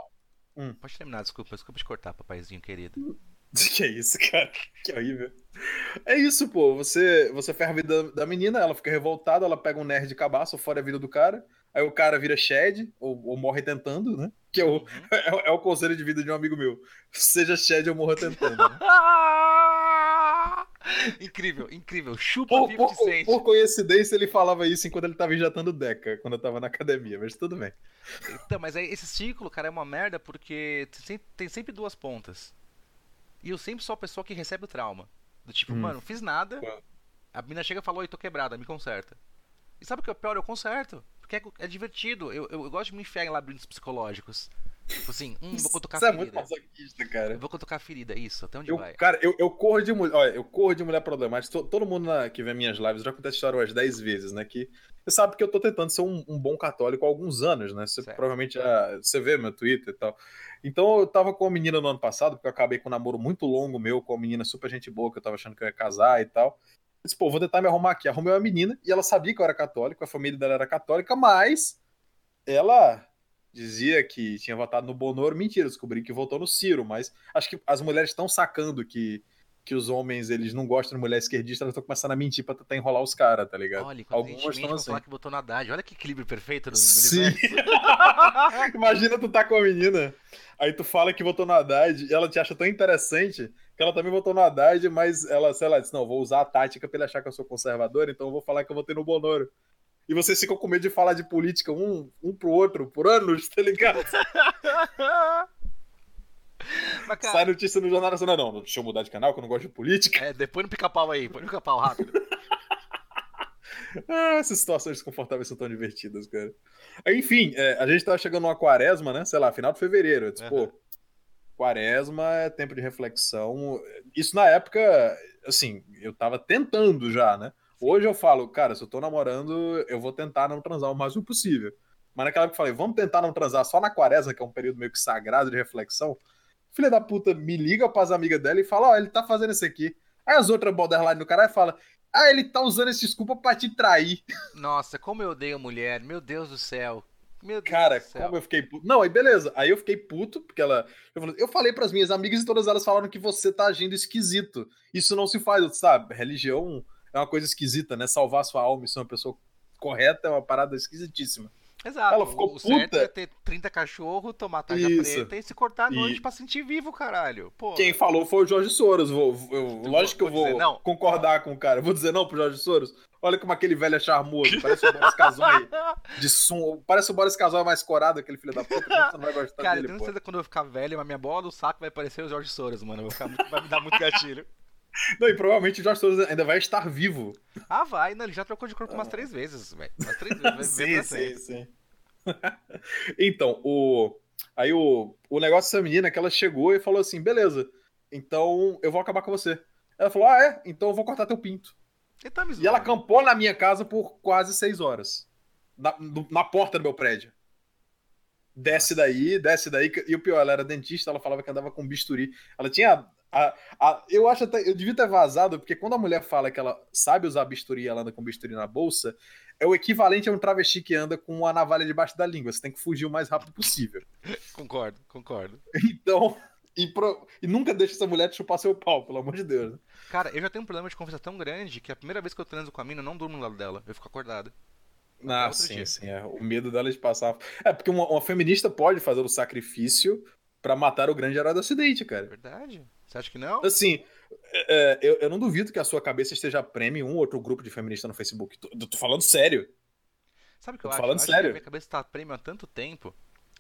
Hum. Pode terminar, desculpa, desculpa te cortar, papaizinho querido. Que é isso, cara? Que horrível. É isso, pô. Você, você ferra a vida da menina, ela fica revoltada, ela pega um nerd de cabaço, fora a vida do cara. Aí o cara vira Shed, ou, ou morre tentando, né? Que é o, uhum. é, é, o conselho de vida de um amigo meu. Seja Shed ou morra tentando. Né? incrível, incrível. Chupa por, por, por, coincidência, ele falava isso enquanto ele tava injetando Deca, quando eu tava na academia, mas tudo bem. Então, mas aí esse ciclo, cara, é uma merda porque tem sempre duas pontas. E eu sempre sou a pessoa que recebe o trauma. Do tipo, hum. mano, fiz nada. A mina chega e falou, oi, tô quebrada, me conserta. E sabe o que é o pior? Eu conserto. Porque é, é divertido. Eu, eu, eu, gosto de me enfiar em labirintos psicológicos. Tipo assim, hum, vou cutucar a ferida. Isso é muito masoquista, cara. vou cutucar a ferida, isso, até onde eu, vai? Cara, eu, eu corro de mulher. Olha, eu corro de mulher problemática. Todo mundo na, que vê minhas lives já acontece história umas 10 vezes, né? Que você sabe que eu tô tentando ser um, um bom católico há alguns anos, né? Você certo. provavelmente já. Você vê meu Twitter e tal. Então eu tava com uma menina no ano passado, porque eu acabei com um namoro muito longo meu, com uma menina super gente boa, que eu tava achando que eu ia casar e tal. Eu disse, pô, vou tentar me arrumar aqui. Arrumei uma menina e ela sabia que eu era católico, a família dela era católica, mas ela dizia que tinha votado no Bonoro. Mentira, descobri que votou no Ciro, mas acho que as mulheres estão sacando que que os homens eles não gostam de mulher esquerdista, elas estão começando a mentir pra tentar enrolar os caras, tá ligado? Olha, Algumas estão assim. falar que botou na Haddad. Olha que equilíbrio perfeito no, Sim. Imagina tu tá com a menina, aí tu fala que votou na Haddad e ela te acha tão interessante que ela também votou na Haddad, mas ela, sei lá, disse, não, vou usar a tática pra ele achar que eu sou conservador, então eu vou falar que eu votei no Bonoro. E vocês ficam com medo de falar de política um, um pro outro por anos, tá ligado? Mas, cara... Sai notícia no Jornal Nacional. Não, deixa eu mudar de canal, que eu não gosto de política. É, depois no pica-pau aí, põe no pica-pau rápido. ah, essas situações desconfortáveis são tão divertidas, cara. Enfim, é, a gente tá chegando numa quaresma, né? Sei lá, final de fevereiro. Eu disse, uhum. pô, quaresma é tempo de reflexão. Isso na época, assim, eu tava tentando já, né? Hoje eu falo, cara, se eu tô namorando, eu vou tentar não transar o máximo possível. Mas naquela época eu falei, vamos tentar não transar só na quaresma, que é um período meio que sagrado de reflexão filha da puta me liga pras amigas dela e fala: Ó, oh, ele tá fazendo isso aqui. Aí as outras borderline do caralho falam, ah, ele tá usando essa desculpa pra te trair. Nossa, como eu odeio mulher, meu Deus do céu. Meu Deus Cara, do céu. como eu fiquei puto. Não, aí beleza. Aí eu fiquei puto, porque ela. Eu falei, eu falei pras minhas amigas e todas elas falaram que você tá agindo esquisito. Isso não se faz, sabe? Religião é uma coisa esquisita, né? Salvar sua alma e ser uma pessoa correta é uma parada esquisitíssima. Exato. Ela ficou o certo puta. é ter 30 cachorros, tomar tarja Isso. preta e se cortar à noite E- pra sentir vivo, caralho. Pô. Quem falou foi o Jorge Soros. Vou, eu- Tu lógico que eu vou vou concordar com o cara. Vou dizer não pro Jorge Soros. Olha como aquele velho é charmoso. Parece o Boris Casoy de som. Parece o Boris Casoy mais corado, aquele filho da puta. Você não vai gostar Cara, eu dele, tenho pô. certeza que quando eu ficar velho, a minha bola do saco vai parecer o Jorge Soros, mano. Eu vou ficar vai me dar muito gatilho. Não, e provavelmente o Soros ainda vai estar vivo. Ah, vai, não, ele já trocou de corpo umas três vezes, velho. Umas três vezes. Pra sempre. sim. então, o. Aí o, o negócio dessa menina é que ela chegou e falou assim: beleza, então eu vou acabar com você. Ela falou: ah, é? Então eu vou cortar teu pinto. Ele tá E ela acampou na minha casa por quase seis horas. Na, na porta do meu prédio. Desce daí, desce daí. E o pior, ela era dentista, ela falava que andava com bisturi. Ela tinha. A- a- eu acho até. Eu devia ter vazado, porque quando a mulher fala que ela sabe usar bisturi e ela anda com bisturi na bolsa, é o equivalente a um travesti que anda com uma navalha debaixo da língua. Você tem que fugir o mais rápido possível. Concordo, concordo. Então. E, pro- e nunca deixa essa mulher te chupar seu pau, pelo amor de Deus. né? Cara, eu já tenho um problema de confiança tão grande que a primeira vez que eu transo com a mina, eu não durmo no lado dela. Eu fico acordado. Ah, sim, dia. sim. É. O medo dela de passar. É, porque uma, uma feminista pode fazer o sacrifício pra matar o grande herói do acidente, É cara. verdade? Você acha que não? Assim, é, é, eu, eu não duvido que a sua cabeça esteja prêmio em um outro grupo de feminista no Facebook. Tô, tô falando sério. Sabe o que eu tô acho? falando eu acho sério. que a minha cabeça tá prêmio há tanto tempo.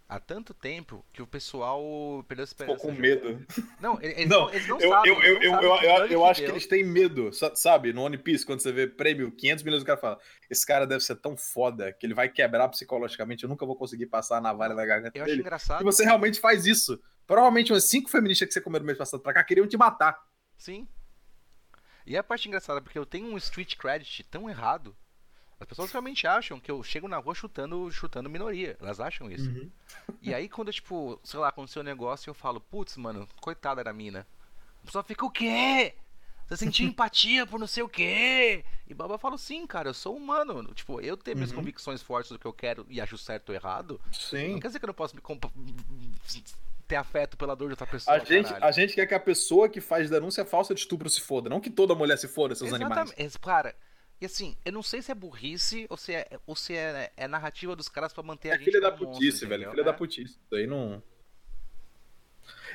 Há tanto tempo que o pessoal perdeu a Ficou esperança. com de- medo. Não, eles Não, não, eles não Eu, sabem. eu, eu, eu, eu, acho que eles têm medo, sa- sabe? No One Piece, quando você vê prêmio 500 milhões, o cara fala: Esse cara deve ser tão foda que ele vai quebrar psicologicamente. Eu nunca vou conseguir passar a navalha na garganta Eu acho engraçado. E você realmente faz isso. Provavelmente umas cinco feministas que você comeu no mês passado pra cá queriam te matar. Sim. E a parte engraçada, porque eu tenho um street credit tão errado. As pessoas realmente acham que eu chego na rua chutando, chutando minoria. Elas acham isso. Uhum. E aí, quando, tipo, sei lá, aconteceu um negócio, eu falo, putz, mano, coitada da mina. A pessoa fica, o quê? Você sentiu empatia por não sei o quê? E Baba eu falo, sim, cara, eu sou humano. Tipo, eu ter minhas Uhum. convicções fortes do que eu quero e acho certo ou errado, Sim. não quer dizer que eu não posso me ter afeto pela dor de outra pessoa. A gente, caralho. a gente quer que a pessoa que faz denúncia falsa de estupro se foda, não que toda mulher se foda, seus animais. Exatamente. Esse- Cara, e assim, eu não sei se é burrice ou se é, ou se é, é narrativa dos caras pra manter a É gente. filha da putice, monstro, velho. Filha É. da putice. Isso aí não.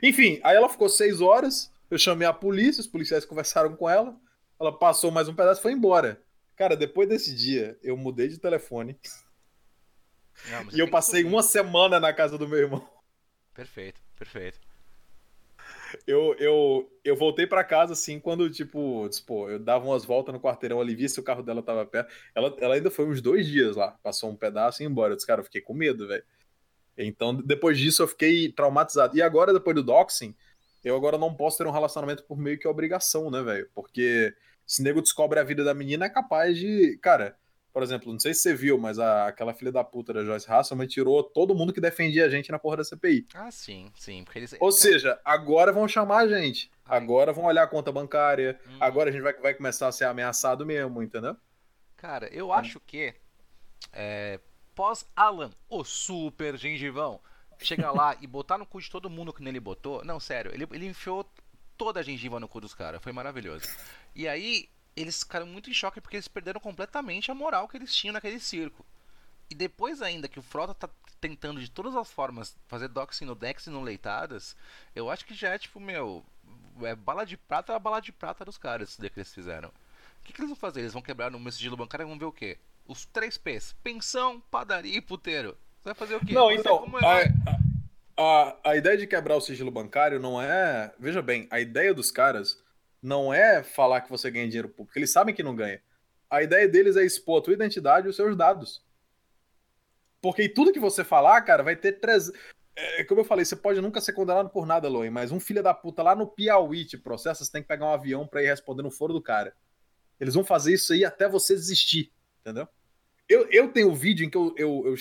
Enfim, aí ela ficou seis horas. Eu chamei a polícia, os policiais conversaram com ela. Ela passou mais um pedaço e foi embora. Cara, depois desse dia, eu mudei de telefone. Não, E eu passei uma semana na casa do meu irmão. Perfeito, perfeito. Eu, eu, eu voltei pra casa assim quando, tipo, pô, eu dava umas voltas no quarteirão ali, via se o carro dela tava perto. Ela, ela ainda foi uns dois dias lá, passou um pedaço e ia embora. Eu disse, cara, eu fiquei com medo, velho. Então, depois disso, eu fiquei traumatizado. E agora, depois do doxing, eu agora não posso ter um relacionamento por meio que obrigação, né, velho? Porque se nego descobre a vida da menina, é capaz de. Cara, por exemplo, não sei se você viu, mas a- aquela filha da puta da Joyce Hasselman tirou todo mundo que defendia a gente na porra da CPI. Ah, sim, sim. Porque eles. Ou seja, agora vão chamar a gente. Ai. Agora vão olhar a conta bancária. Hum. Agora a gente vai, vai começar a ser ameaçado mesmo, entendeu? Cara, eu acho que. é, Pós-Alan, o super gengivão, chegar lá e botar no cu de todo mundo que nele botou. Não, sério, ele, ele enfiou toda a gengiva no cu dos caras. Foi maravilhoso. E aí, eles ficaram muito em choque porque eles perderam completamente a moral que eles tinham naquele circo. E depois ainda que o Frota tá tentando de todas as formas fazer doxing no Dex e no Leitadas, eu acho que já é tipo, meu, é bala de prata, é a bala de prata dos caras isso que eles fizeram. O que, que eles vão fazer? Eles vão quebrar no meu sigilo bancário e vão ver o quê? Os três P's: pensão, padaria e puteiro. Você vai fazer o quê? Não, Você então, herói. a, a, a ideia de quebrar o sigilo bancário não é. Veja bem, a ideia dos caras não é falar que você ganha dinheiro público. Eles sabem que não ganha. A ideia deles é expor a tua identidade e os seus dados. Porque tudo que você falar, cara, vai ter três. É, como eu falei, você pode nunca ser condenado por nada, Loen, mas um filho da puta lá no Piauí te processa, você tem que pegar um avião pra ir responder no foro do cara. Eles vão fazer isso aí até você desistir, entendeu? Eu, eu tenho um vídeo em que eu, eu, eu,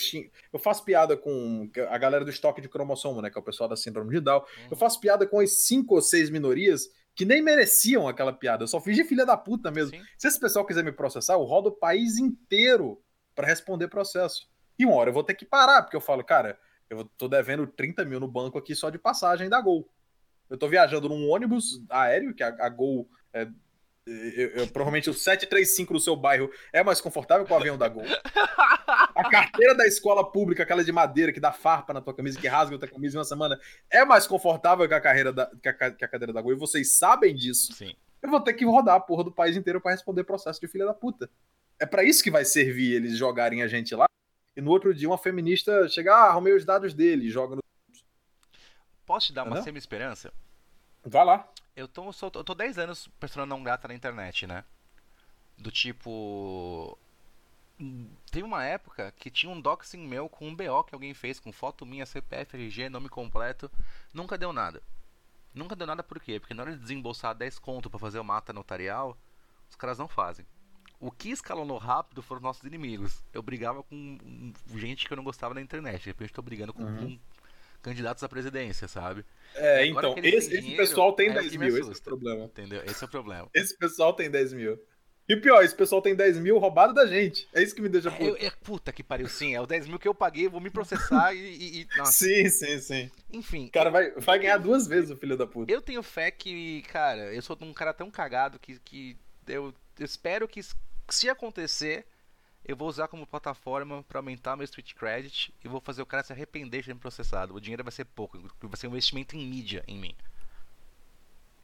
eu, faço piada com a galera do estoque de cromossomo, né? Que é o pessoal da síndrome de Down. Uhum. Eu faço piada com as cinco ou seis minorias que nem mereciam aquela piada. Eu só fiz de filha da puta mesmo. Sim. Se esse pessoal quiser me processar, eu rodo o país inteiro para responder processo. E uma hora eu vou ter que parar, porque eu falo, cara, eu tô devendo 30 mil no banco aqui só de passagem da Gol. Eu tô viajando num ônibus aéreo, que a, a Gol é, eu, eu, provavelmente o 735 do seu bairro é mais confortável que o avião da Gol. A carteira da escola pública, aquela de madeira que dá farpa na tua camisa, que rasga a tua camisa em uma semana, é mais confortável que a, carreira da, que a, que a cadeira da Gol. E vocês sabem disso. Sim. Eu vou ter que rodar a porra do país inteiro para responder processo de filha da puta. É para isso que vai servir eles jogarem a gente lá e no outro dia uma feminista chega, ah, arrumei os dados dele e joga no. Posso te dar uma semi-esperança? Vai lá. Eu tô, sou, eu tô 10 anos persona não grata na internet, né? Do tipo. Tem uma época que tinha um doxing meu com um BO que alguém fez, com foto minha, CPF, RG, nome completo. Nunca deu nada. Nunca deu nada por quê? Porque na hora de desembolsar 10 conto para fazer o mata notarial, os caras não fazem. O que escalonou rápido foram nossos inimigos. Eu brigava com gente que eu não gostava na internet. De repente eu tô brigando com, uhum. com candidatos à presidência, sabe? É, então, esse, dinheiro, esse, pessoal tem é 10 mil, esse é o problema. Entendeu? Esse é o problema. Esse pessoal tem 10 mil. E o pior, esse pessoal tem 10 mil roubado da gente. É isso que me deixa puto. É, é, puta que pariu, sim. É o 10 mil que eu paguei, vou me processar e. e sim, sim, sim. Enfim. O cara vai, vai ganhar duas vezes o filho da puta. Eu tenho fé que, cara, eu sou um cara tão cagado que, que eu espero que se acontecer, eu vou usar como plataforma para aumentar meu Street Credit e vou fazer o cara se arrepender de ter me processado. O dinheiro vai ser pouco, vai ser um investimento em mídia em mim.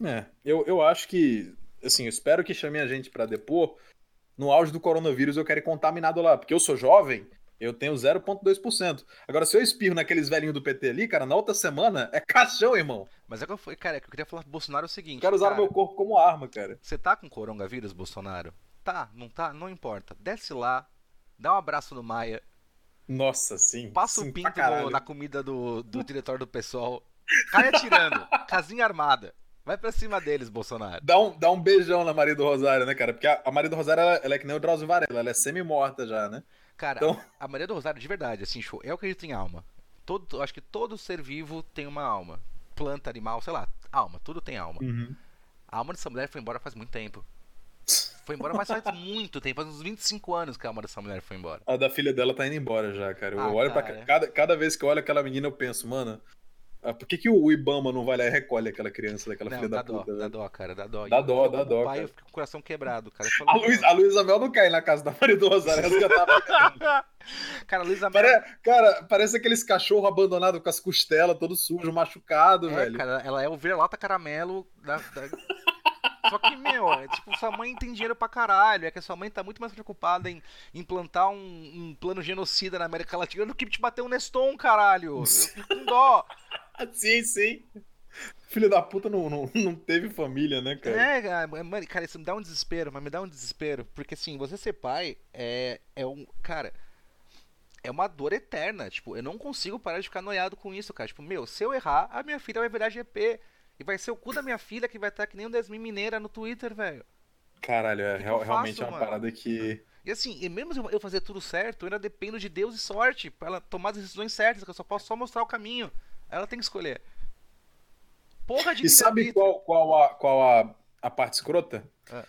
É, eu, eu acho que, assim, eu espero que chame a gente para depor. No auge do coronavírus eu quero ir contaminado lá, porque eu sou jovem, eu tenho 0,2%. Agora, se eu espirro naqueles velhinhos do PT ali, cara, na outra semana é caixão, irmão. Mas é que eu, cara, é que eu queria falar pro Bolsonaro é o seguinte. Eu quero usar cara, o meu corpo como arma, cara. Você tá com coronavírus, Bolsonaro? Tá, não tá? Não importa. Desce lá, dá um abraço no Maia. Nossa, sim. Passa sim, o pinto no, na comida do, do diretor do pessoal. Cai atirando. casinha armada. Vai pra cima deles, Bolsonaro. Dá um, dá um beijão na Maria do Rosário, né, cara? Porque a, a Maria do Rosário, ela, ela, é que nem o Drauzio Varela, ela é semi-morta já, né? Cara, então... a, a Maria do Rosário, de verdade, assim, show, eu acredito em alma. Todo, acho que todo ser vivo tem uma alma. Planta, animal, sei lá, alma, tudo tem alma. Uhum. A alma dessa mulher foi embora faz muito tempo. Foi embora, mas faz muito tempo, faz uns 25 anos que a alma dessa mulher foi embora. A da filha dela tá indo embora já, cara. Eu ah, olho cara. pra cada, cada vez que eu olho aquela menina, eu penso, mano, ah, por que, que o Ibama não vai lá e recolhe aquela criança daquela não, filha da dó, puta? Dá dó, cara, dá dó. Dá dó, dá dó. Pai fica com o coração quebrado, cara. A, Luiz, a Luísa Mel não cai na casa da Maria do Rosário, Cara, a Luísa Mel. Pare... Cara, parece aqueles cachorros abandonados com as costelas, todo sujo, machucado, é, velho. Cara, ela é o vira-lata caramelo da... da... Só que, meu, é, tipo, sua mãe tem dinheiro pra caralho. É que a sua mãe tá muito mais preocupada em implantar um, um plano genocida na América Latina do que te bater um Neston, caralho. Eu fico com dó. sim, sim. Filho da puta não, não, não teve família, né, cara? É, cara, cara, isso me dá um desespero, mas me dá um desespero. Porque assim, você ser pai é, é um. Cara, é uma dor eterna. Tipo, eu não consigo parar de ficar noiado com isso, cara. Tipo, meu, se eu errar, a minha filha vai virar GP. E vai ser o cu da minha filha que vai estar que nem o Desmin Mineira no Twitter, velho. Caralho, é real, faço, realmente é uma parada que. E assim, e mesmo eu fazer tudo certo, eu ainda dependo de Deus e sorte pra ela tomar as decisões certas, que eu só posso só mostrar o caminho. Ela tem que escolher. Porra de E sabe qual, qual, a, qual a, a parte escrota? É.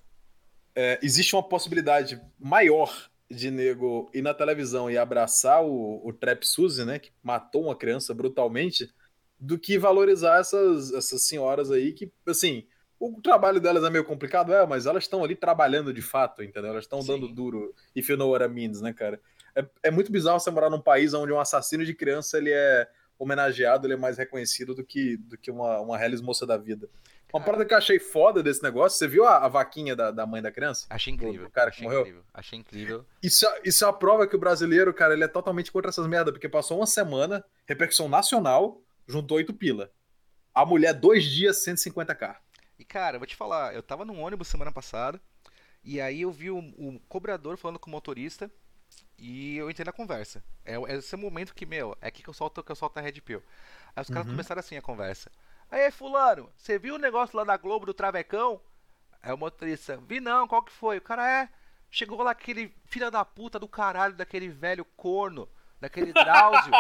É, existe uma possibilidade maior de nego ir na televisão e abraçar o, o Trap Suzy, né? Que matou uma criança brutalmente do que valorizar essas, essas senhoras aí que, assim, o trabalho delas é meio complicado, é, mas elas estão ali trabalhando de fato, entendeu? Elas estão dando duro, if you know what I means, né, cara? É, é muito bizarro você morar num país onde um assassino de criança, ele é homenageado, ele é mais reconhecido do que, do que uma, uma Hellis moça da vida. Uma parada que eu achei foda desse negócio, você viu a, a vaquinha da, da, mãe da criança? Achei incrível. O cara que achei morreu? Incrível, achei incrível. Isso, é, isso é a prova que o brasileiro, cara, ele é totalmente contra essas merdas, porque passou uma semana, repercussão nacional, juntou 8 pila. A mulher, dois dias, 150k. E cara, eu vou te falar, eu tava num ônibus semana passada, e aí eu vi o, o cobrador falando com o motorista, e eu entrei na conversa. É, é esse momento que, meu, é aqui que eu solto, que eu solto a Red Pill. Aí os caras uhum. começaram assim a conversa. Aí, fulano, você viu o negócio lá da Globo do Travecão? Aí o motorista, vi não, qual que foi? O cara é. Chegou lá aquele filho da puta do caralho, daquele velho corno, daquele Drauzio,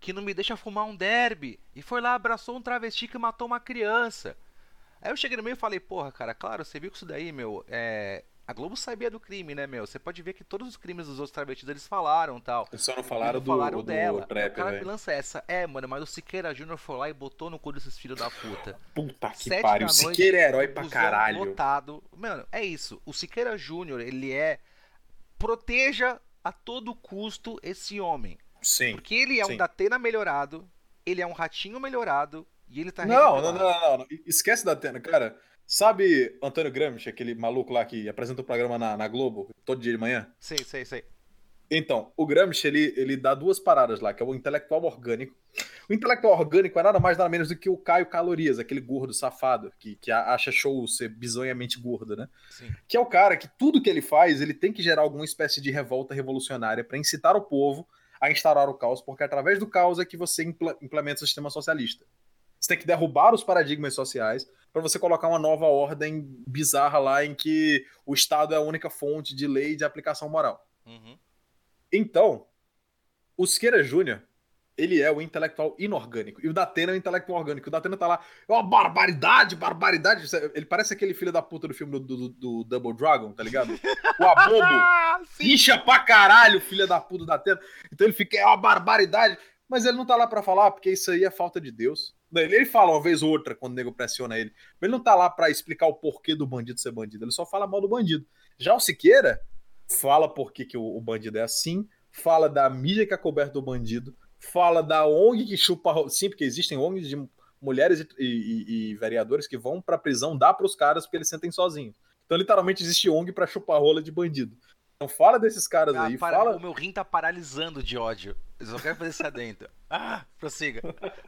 que não me deixa fumar um derby. E foi lá, abraçou um travesti que matou uma criança. Aí eu cheguei no meio e falei, porra, cara, claro, você viu que isso daí, meu, é. A Globo sabia do crime, né, meu? Você pode ver que todos os crimes dos outros travestis eles falaram tal. Eles só não falaram, não falaram do, dela. do trap, o cara velho. me lança essa. É, mano, mas o Siqueira Júnior foi lá e botou no cu desses filhos da puta. Puta que Sete pariu. noite, Siqueira é herói pra caralho. Lotado. Mano, é isso. O Siqueira Júnior, ele é. Proteja a todo custo esse homem. Sim. Porque ele é um sim. Datena melhorado, ele é um ratinho melhorado e ele tá Não, não, não, não, não. Esquece da Atena, cara. Sabe Antônio Gramsci, aquele maluco lá que apresenta o programa na, na Globo todo dia de manhã? Sei, sei, sei. Então, o Gramsci, ele, ele dá duas paradas lá, que é o intelectual orgânico. O intelectual orgânico é nada mais nada menos do que o Caio Calorias, aquele gordo safado, que, que acha show ser bizonhamente gordo, né? Sim. Que é o cara que tudo que ele faz, ele tem que gerar alguma espécie de revolta revolucionária para incitar o povo a instaurar o caos, porque através do caos é que você impla- implementa o sistema socialista. Você tem que derrubar os paradigmas sociais para você colocar uma nova ordem bizarra lá em que o Estado é a única fonte de lei e de aplicação moral. Uhum. Então, o Siqueira Júnior, ele é o intelectual inorgânico. E o Datena é o intelectual orgânico. O Datena tá lá, é uma barbaridade, barbaridade. Ele parece aquele filho da puta do filme do, do- do Double Dragon, tá ligado? O abobo. Ah. Incha pra caralho, filha da puta do Datena. Então ele fica, é uma barbaridade. Mas ele não tá lá pra falar, porque isso aí é falta de Deus. Ele, ele fala uma vez ou outra quando o nego pressiona ele. Mas ele não tá lá pra explicar o porquê do bandido ser bandido. Ele só fala mal do bandido. Já o Siqueira fala por que, que o, o bandido é assim, fala da mídia que é coberta do bandido, fala da ONG que chupa. Sim, porque existem ONGs de mulheres e, e- e vereadores que vão pra prisão dar pros caras porque eles sentem sozinhos. Então, literalmente, existe ONG pra chupar rola de bandido. Então, fala desses caras Ah, aí, para- fala. O meu rim tá paralisando de ódio. Eu só quero fazer isso adentro. Ah, prossiga.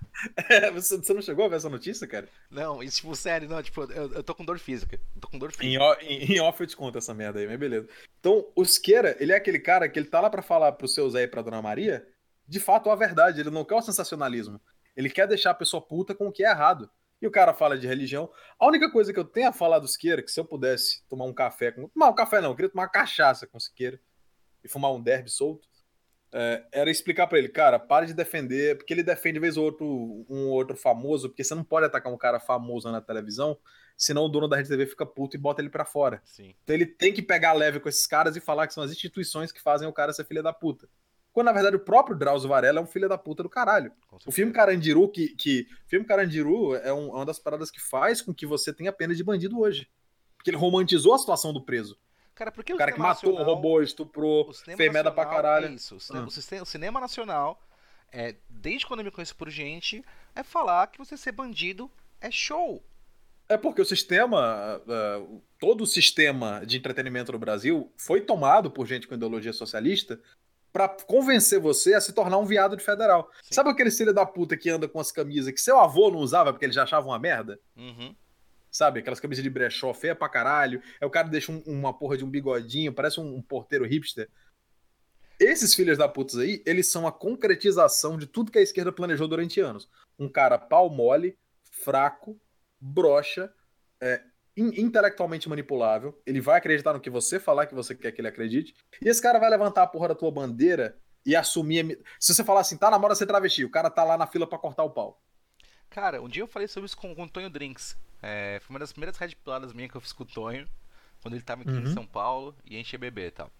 É, você, você não chegou a ver essa notícia, cara? Não, isso, tipo, sério, não, tipo, eu, eu tô com dor física. Eu tô com dor Em, física. em- em off eu te conto essa merda aí, mas beleza. Então, o Siqueira, ele é aquele cara que ele tá lá pra falar pro seu Zé e pra Dona Maria, de fato, a verdade. Ele não quer o sensacionalismo. Ele quer deixar a pessoa puta com o que é errado. E o cara fala de religião. A única coisa que eu tenho a falar do Siqueira, que se eu pudesse tomar um café com. Não, um café não, eu queria tomar uma cachaça com o Siqueira e fumar um derby solto. é, era explicar pra ele, cara, para de defender, porque ele defende vez ou outro um ou outro famoso, porque você não pode atacar um cara famoso na televisão, senão o dono da Rede TV fica puto e bota ele pra fora. Sim. Então ele tem que pegar leve com esses caras e falar que são as instituições que fazem o cara ser filha da puta. Quando na verdade o próprio Drauzio Varela é um filho da puta do caralho. O filme. Carandiru, que, que filme Carandiru é, um- é uma das paradas que faz com que você tenha pena de bandido hoje. Porque ele romantizou a situação do preso. Cara, por que O cara que cinema matou, nacional- roubou, estuprou, cinema fez merda pra caralho. É isso. O cinema, Ah. o sistema- o cinema nacional, é, desde quando eu me conheço por gente, é falar que você ser bandido é show. É porque o sistema, uh, todo o sistema de entretenimento no Brasil foi tomado por gente com ideologia socialista pra convencer você a se tornar um viado de federal. Sim. Sabe aquele filho da puta que anda com as camisas que seu avô não usava porque ele já achava uma merda? Uhum. Sabe? Aquelas camisas de brechó feia pra caralho. Aí o cara deixa um- uma porra de um bigodinho, parece um, um porteiro hipster. Esses filhos da putas aí, eles são a concretização de tudo que a esquerda planejou durante anos. Um cara pau mole, fraco, broxa, é, intelectualmente manipulável. Ele vai acreditar no que você falar que você quer que ele acredite. E esse cara vai levantar a porra da tua bandeira e assumir. Se você falar assim, tá na moda ser travesti, o cara tá lá na fila pra cortar o pau. Cara, um dia eu falei sobre isso com, com o Tonho Drinks. É, foi uma das primeiras red minhas que eu fiz com o Tonho, quando ele tava aqui Uhum. em São Paulo e a gente ia beber e tal.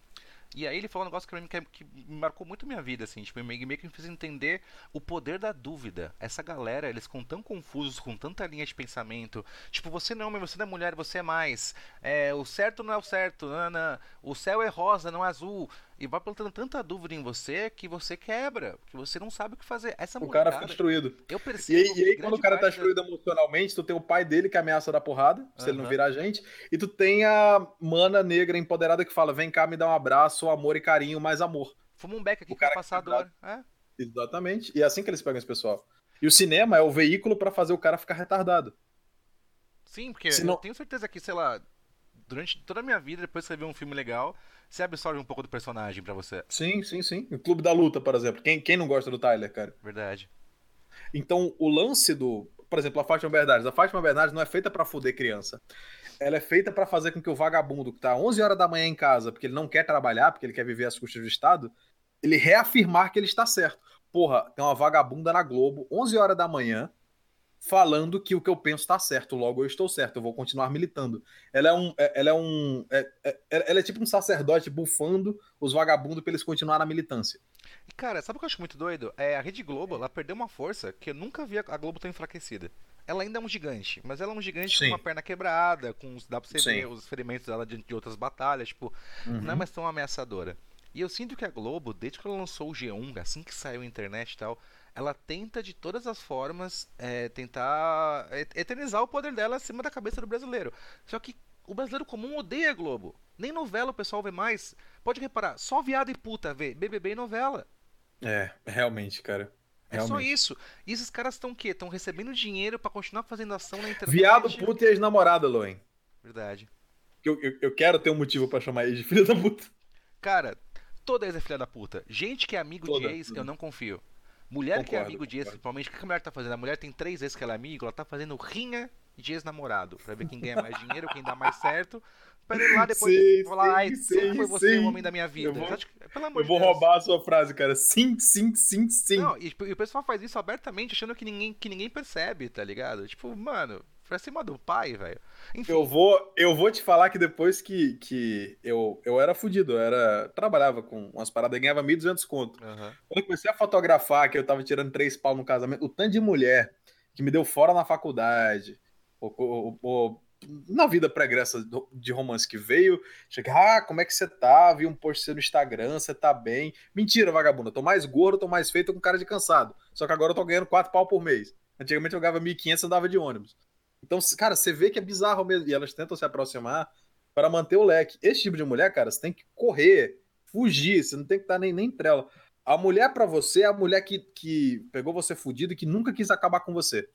E aí ele falou um negócio que, pra mim, que, que me marcou muito minha vida, assim, tipo, meio, meio que me fez entender o poder da dúvida. Essa galera, eles ficam tão confusos, com tanta linha de pensamento. Tipo, você não é homem, você não é mulher, você é mais. É, o certo não é o certo, Ana. O céu é rosa, não é azul. E vai plantando tanta dúvida em você que você quebra, que você não sabe o que fazer. Essa O cara fica destruído. eu E percebo. aí, e aí, quando o cara tá parte da- destruído emocionalmente, tu tem o pai dele que ameaça dar porrada, se ele não virar a gente, e tu tem a mana negra empoderada que fala: vem cá, me dá um abraço, amor e carinho, mais amor. Fuma um beck aqui O que cara passar que dor. É. Exatamente. E é assim que eles pegam esse pessoal. E o cinema é o veículo pra fazer o cara ficar retardado. Sim, porque Se eu não- tenho certeza que, sei lá, durante toda a minha vida, depois que você vê um filme legal, você absorve um pouco do personagem pra você. Sim, sim, sim. O Clube da Luta, por exemplo. Quem, quem não gosta do Tyler, cara? Verdade. Então, o lance do. Por exemplo, a Fátima Bernardes. A Fátima Bernardes não é feita pra fuder criança. ela é feita para fazer com que o vagabundo que tá 11 horas da manhã em casa, porque ele não quer trabalhar, porque ele quer viver às custas do Estado, ele reafirmar que ele está certo. Porra, tem uma vagabunda na Globo, 11 horas da manhã, falando que o que eu penso está certo, logo eu estou certo, eu vou continuar militando. Ela é um. é- Ela é um. é- é- ela é tipo um sacerdote bufando os vagabundos pra eles continuarem na militância. E, cara, sabe o que eu acho muito doido? É, a Rede Globo, ela perdeu uma força que eu nunca vi a a Globo tão enfraquecida. Ela ainda é um gigante, mas ela é um gigante Sim. com uma perna quebrada, com os, dá pra você Sim. ver os ferimentos dela de, de outras batalhas, tipo, não é mais tão ameaçadora. E eu sinto que a Globo, desde que ela lançou o G1, assim que saiu a internet e tal, ela tenta de todas as formas é, tentar eternizar o poder dela acima da cabeça do brasileiro. Só que o brasileiro comum odeia Globo. Nem novela o pessoal vê mais. Pode reparar, só viado e puta vê BBB e novela. É, realmente, cara. É só Realmente. isso. E esses caras estão o quê? Estão recebendo dinheiro pra continuar fazendo ação na internet. Viado, puta e ex-namorada, Loen. Verdade. Eu, eu, eu quero ter um motivo pra chamar ex de filha da puta. Cara, toda ex é filha da puta. Gente que é amigo de Toda. ex, eu não confio. Mulher que é Concordo, amigo de ex, concordo. principalmente, o que a mulher tá fazendo? A mulher tem três ex que ela é amigo, ela tá fazendo rinha de ex-namorado. Pra ver quem ganha mais dinheiro, quem dá mais certo. Pra ele lá depois Sim, falar, ai, sempre foi você o homem da minha vida. Eu vou- Pelo amor Eu vou de Deus. roubar a sua frase, cara. Sim, sim, sim, sim. Não, e, tipo, e o pessoal faz isso abertamente, achando que ninguém, que ninguém percebe, tá ligado? Tipo, mano, pra cima do pai, velho. Eu vou, eu vou te falar que depois que, que eu, eu era fudido, eu era, trabalhava com umas paradas e ganhava 1.200 conto. aham. Quando eu comecei a fotografar, que eu tava tirando três pau no casamento, o tanto de mulher que me deu fora na faculdade, ou, ou- ou na vida pregressa de romance que veio, chega, ah, como é que você tá? Vi um post seu no Instagram, você tá bem. Mentira, vagabunda, eu tô mais gordo, tô mais feito com cara de cansado. Só que agora eu tô ganhando quatro pau por mês. Antigamente eu ganhava 1.500 e andava de ônibus. Então, cara, você vê que é bizarro mesmo. E elas tentam se aproximar para manter o leque. Esse tipo de mulher, cara, você tem que correr, fugir, você não tem que estar nem, nem trela. A mulher pra você é a mulher que, que pegou você fudido e que nunca quis acabar com você.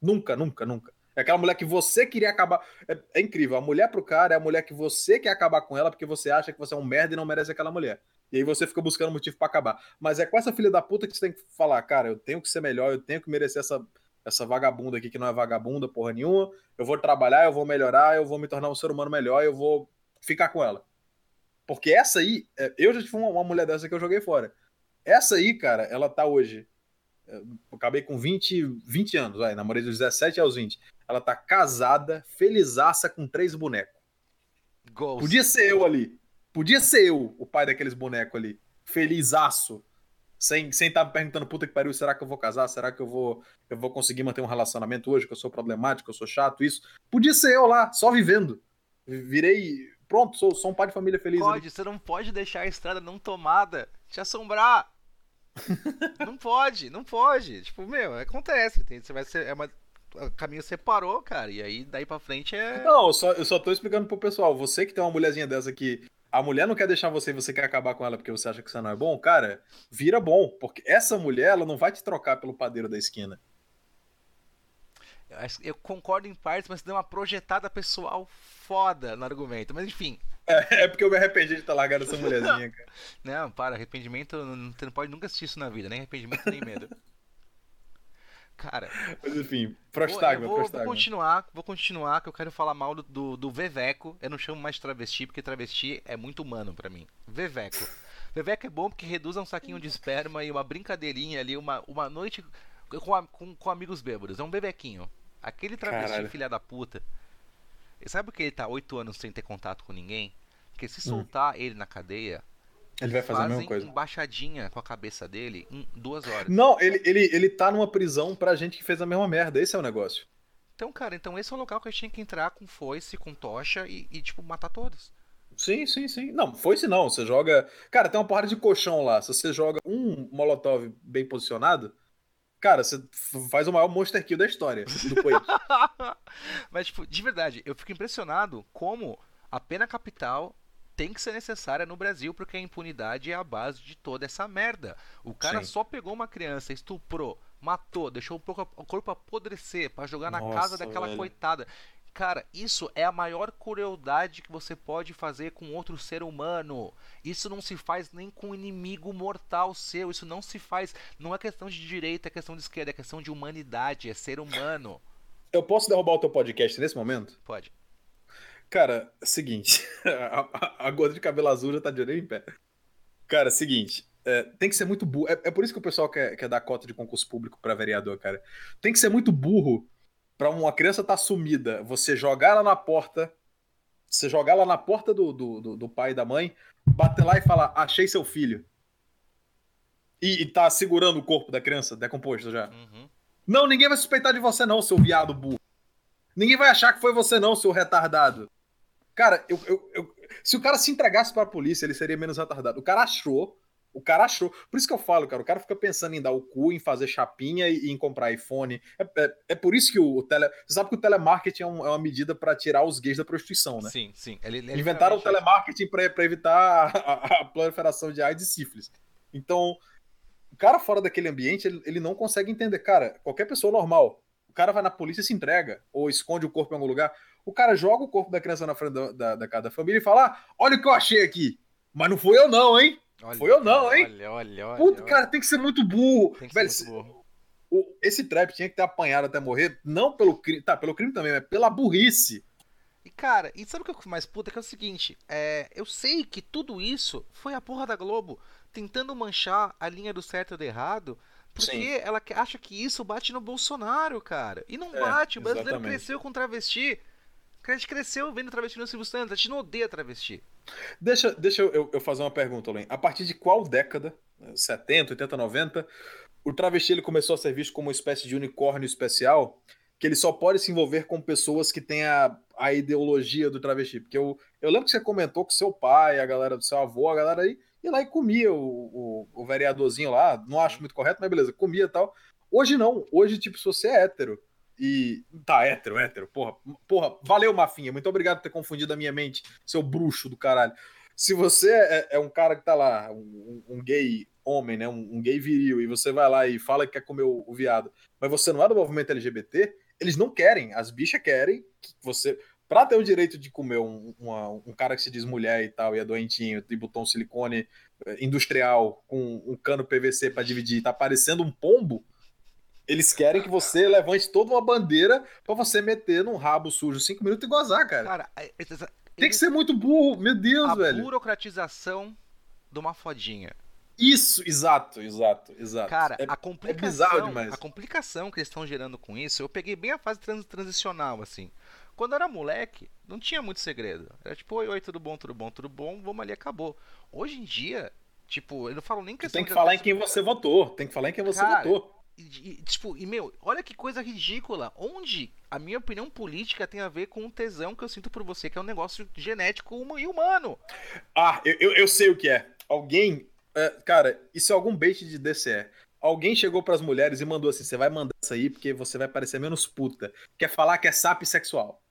Nunca, nunca, nunca. É aquela mulher que você queria acabar. É, é incrível. A mulher pro cara é a mulher que você quer acabar com ela porque você acha que você é um merda e não merece aquela mulher. E aí você fica buscando motivo pra acabar. Mas é com essa filha da puta que você tem que falar, cara, eu tenho que ser melhor, eu tenho que merecer essa, essa vagabunda aqui que não é vagabunda porra nenhuma. Eu vou trabalhar, eu vou melhorar, eu vou me tornar um ser humano melhor, eu vou ficar com ela. Porque essa aí, é, eu já tive uma, mulher dessa que eu joguei fora. Essa aí, cara, ela tá hoje. é, acabei com 20, 20 anos, vai, namorei dos 17 aos 20. Ela tá casada, felizaça com três bonecos. Ghost. Podia ser eu ali. Podia ser eu, o pai daqueles bonecos ali. Felizaço. Sem estar sem tá me perguntando, puta que pariu, será que eu vou casar? Será que eu vou, eu vou conseguir manter um relacionamento hoje? Que eu sou problemático, eu sou chato, isso. Podia ser eu lá, só vivendo. Virei. Pronto, sou, sou um pai de família feliz. ali. Pode, você não pode deixar a estrada não tomada te assombrar. não pode, não pode. Tipo, meu, acontece. Tem, você vai ser. É uma, o caminho separou, cara. E aí daí pra frente é. Não, eu só, eu só tô explicando pro pessoal. Você que tem uma mulherzinha dessa que a mulher não quer deixar você e você quer acabar com ela porque você acha que você não é bom, cara, vira bom. Porque essa mulher, ela não vai te trocar pelo padeiro da esquina. Eu concordo em partes, mas deu uma projetada pessoal foda no argumento. Mas enfim. É, é porque eu me arrependi de ter largado essa mulherzinha, cara. Não, para, arrependimento. Você não pode nunca assistir isso na vida, nem arrependimento nem medo. Cara, Mas enfim, Vou- prostagma, vou, vou prostagma. continuar, vou continuar, que eu quero falar mal do, do, Veveco. Eu não chamo mais de travesti, porque travesti é muito humano pra mim. Veveco. Veveco é bom porque reduz a um saquinho de esperma e uma brincadeirinha ali, uma, uma noite com, a- com, com amigos bêbados. É um bebequinho. Aquele travesti Caralho. filha da puta. Sabe por que ele tá oito anos sem ter contato com ninguém? Porque se Hum. soltar ele na cadeia, Ele vai fazer a mesma coisa. embaixadinha com a cabeça dele em duas horas. Não, ele, ele, ele tá numa prisão pra gente que fez a mesma merda. Esse é o negócio. Então, cara, então esse é o local que a gente tinha que entrar com foice, com tocha e, e, tipo, matar todos. Sim, sim, sim. Não, foi se não. Você joga. Cara, tem uma porrada de colchão lá. Se você joga um Molotov bem posicionado, cara, você faz o maior Monster Kill da história do Quake. Mas, tipo, de verdade, eu fico impressionado como a pena capital tem que ser necessária no Brasil, porque a impunidade é a base de toda essa merda. O cara Sim. só pegou uma criança, estuprou, matou, deixou o corpo- apodrecer pra jogar na Nossa, casa daquela velho. coitada. Cara, isso é a maior crueldade que você pode fazer com outro ser humano. Isso não se faz nem com um inimigo mortal seu. Isso não se faz. Não é questão de direita, é questão de esquerda, é questão de humanidade, é ser humano. Eu posso derrubar o teu podcast nesse momento? Pode. Cara, seguinte. A, a, de cabelo azul já tá de orelha em pé. Cara, seguinte. É, tem que ser muito burro. É, é, por isso que o pessoal quer, quer dar cota de concurso público para vereador, cara. Tem que ser muito burro para uma criança estar tá sumida, você jogar ela na porta, você jogar ela na porta do, do, do, do pai e da mãe, bater lá e falar: achei seu filho. E, e tá segurando o corpo da criança decomposto já. Uhum. Não, ninguém vai suspeitar de você, não, seu viado burro. Ninguém vai achar que foi você, não, seu retardado. Cara, eu, eu, eu, se o cara se entregasse para a polícia, ele seria menos retardado. O cara achou, o cara achou. Por isso que eu falo, cara, o cara fica pensando em dar o cu, em fazer chapinha e, em comprar iPhone. É, é, é, por isso que o, o tele. Você sabe que o telemarketing é, um, é uma medida para tirar os gays da prostituição, né? Sim, sim. Ele, ele Inventaram o telemarketing para evitar a, a, a, proliferação de AIDS e sífilis. Então, o cara fora daquele ambiente, ele, ele não consegue entender. Cara, qualquer pessoa normal, o cara vai na polícia e se entrega, ou esconde o corpo em algum lugar. O cara joga o corpo da criança na frente da, da, da casa da família e fala: ah, olha o que eu achei aqui. Mas não foi eu, não, hein? Olha, foi eu, não, hein? Olha, olha, olha. Puta, cara, tem que ser muito burro. Tem que Velho, ser muito burro. Esse trap tinha que ter apanhado até morrer, não pelo crime. Tá, pelo crime também, mas pela burrice. E, cara, e sabe o que eu fico mais puta? Que é o seguinte: é, eu sei que tudo isso foi a porra da Globo tentando manchar a linha do certo e do errado. Porque Sim. ela acha que isso bate no Bolsonaro, cara. E não é, bate. O brasileiro exatamente. cresceu com travesti. A gente cresceu vendo travesti no Silvio Santos, a gente não odeia travesti. Deixa, deixa eu, eu fazer uma pergunta, Len. A partir de qual década, 70, 80, 90, o travesti ele começou a ser visto como uma espécie de unicórnio especial, que ele só pode se envolver com pessoas que têm a, a ideologia do travesti? Porque eu, eu lembro que você comentou com seu pai, a galera do seu avô, a galera aí, ia lá e comia o, o, o vereadorzinho lá, não acho muito correto, mas beleza, comia e tal. Hoje não, hoje, tipo, se você é hétero, e. Tá, hétero, hétero. Porra, porra, valeu, Mafinha. Muito obrigado por ter confundido a minha mente, seu bruxo do caralho. Se você é, é um cara que tá lá, um, um gay homem, né? Um, um, gay viril, e você vai lá e fala que quer comer o, o, viado, mas você não é do movimento LGBT, eles não querem. As bichas querem que você. Pra ter o direito de comer um, uma, um cara que se diz mulher e tal, e é doentinho, e botou um silicone eh, industrial com um cano PVC para dividir, tá parecendo um pombo eles querem que você levante toda uma bandeira para você meter num rabo sujo cinco minutos e gozar, cara. Cara, é, é, é, tem que ser muito burro, meu Deus, a velho. A burocratização de uma fodinha. Isso, exato, exato, exato. Cara, é, a complicação, é a complicação que eles estão gerando com isso, eu peguei bem a fase trans transicional, assim. Quando eu era moleque, não tinha muito segredo. Era tipo, oi, oi, tudo bom, tudo bom, tudo bom, vamos ali, acabou. Hoje em dia, tipo, eu não falo nem questão Tem que falar em quem você votou, tem que falar em quem você Cara, votou. E, tipo, e meu, olha que coisa ridícula. Onde a minha opinião política tem a ver com o tesão que eu sinto por você, que é um negócio genético e humano. Ah, eu, eu, eu sei o que é. Alguém. É, cara, isso é algum bait de DCE. Alguém chegou para as mulheres e mandou assim: você vai mandar isso aí porque você vai parecer menos puta. Quer falar que é sap sexual.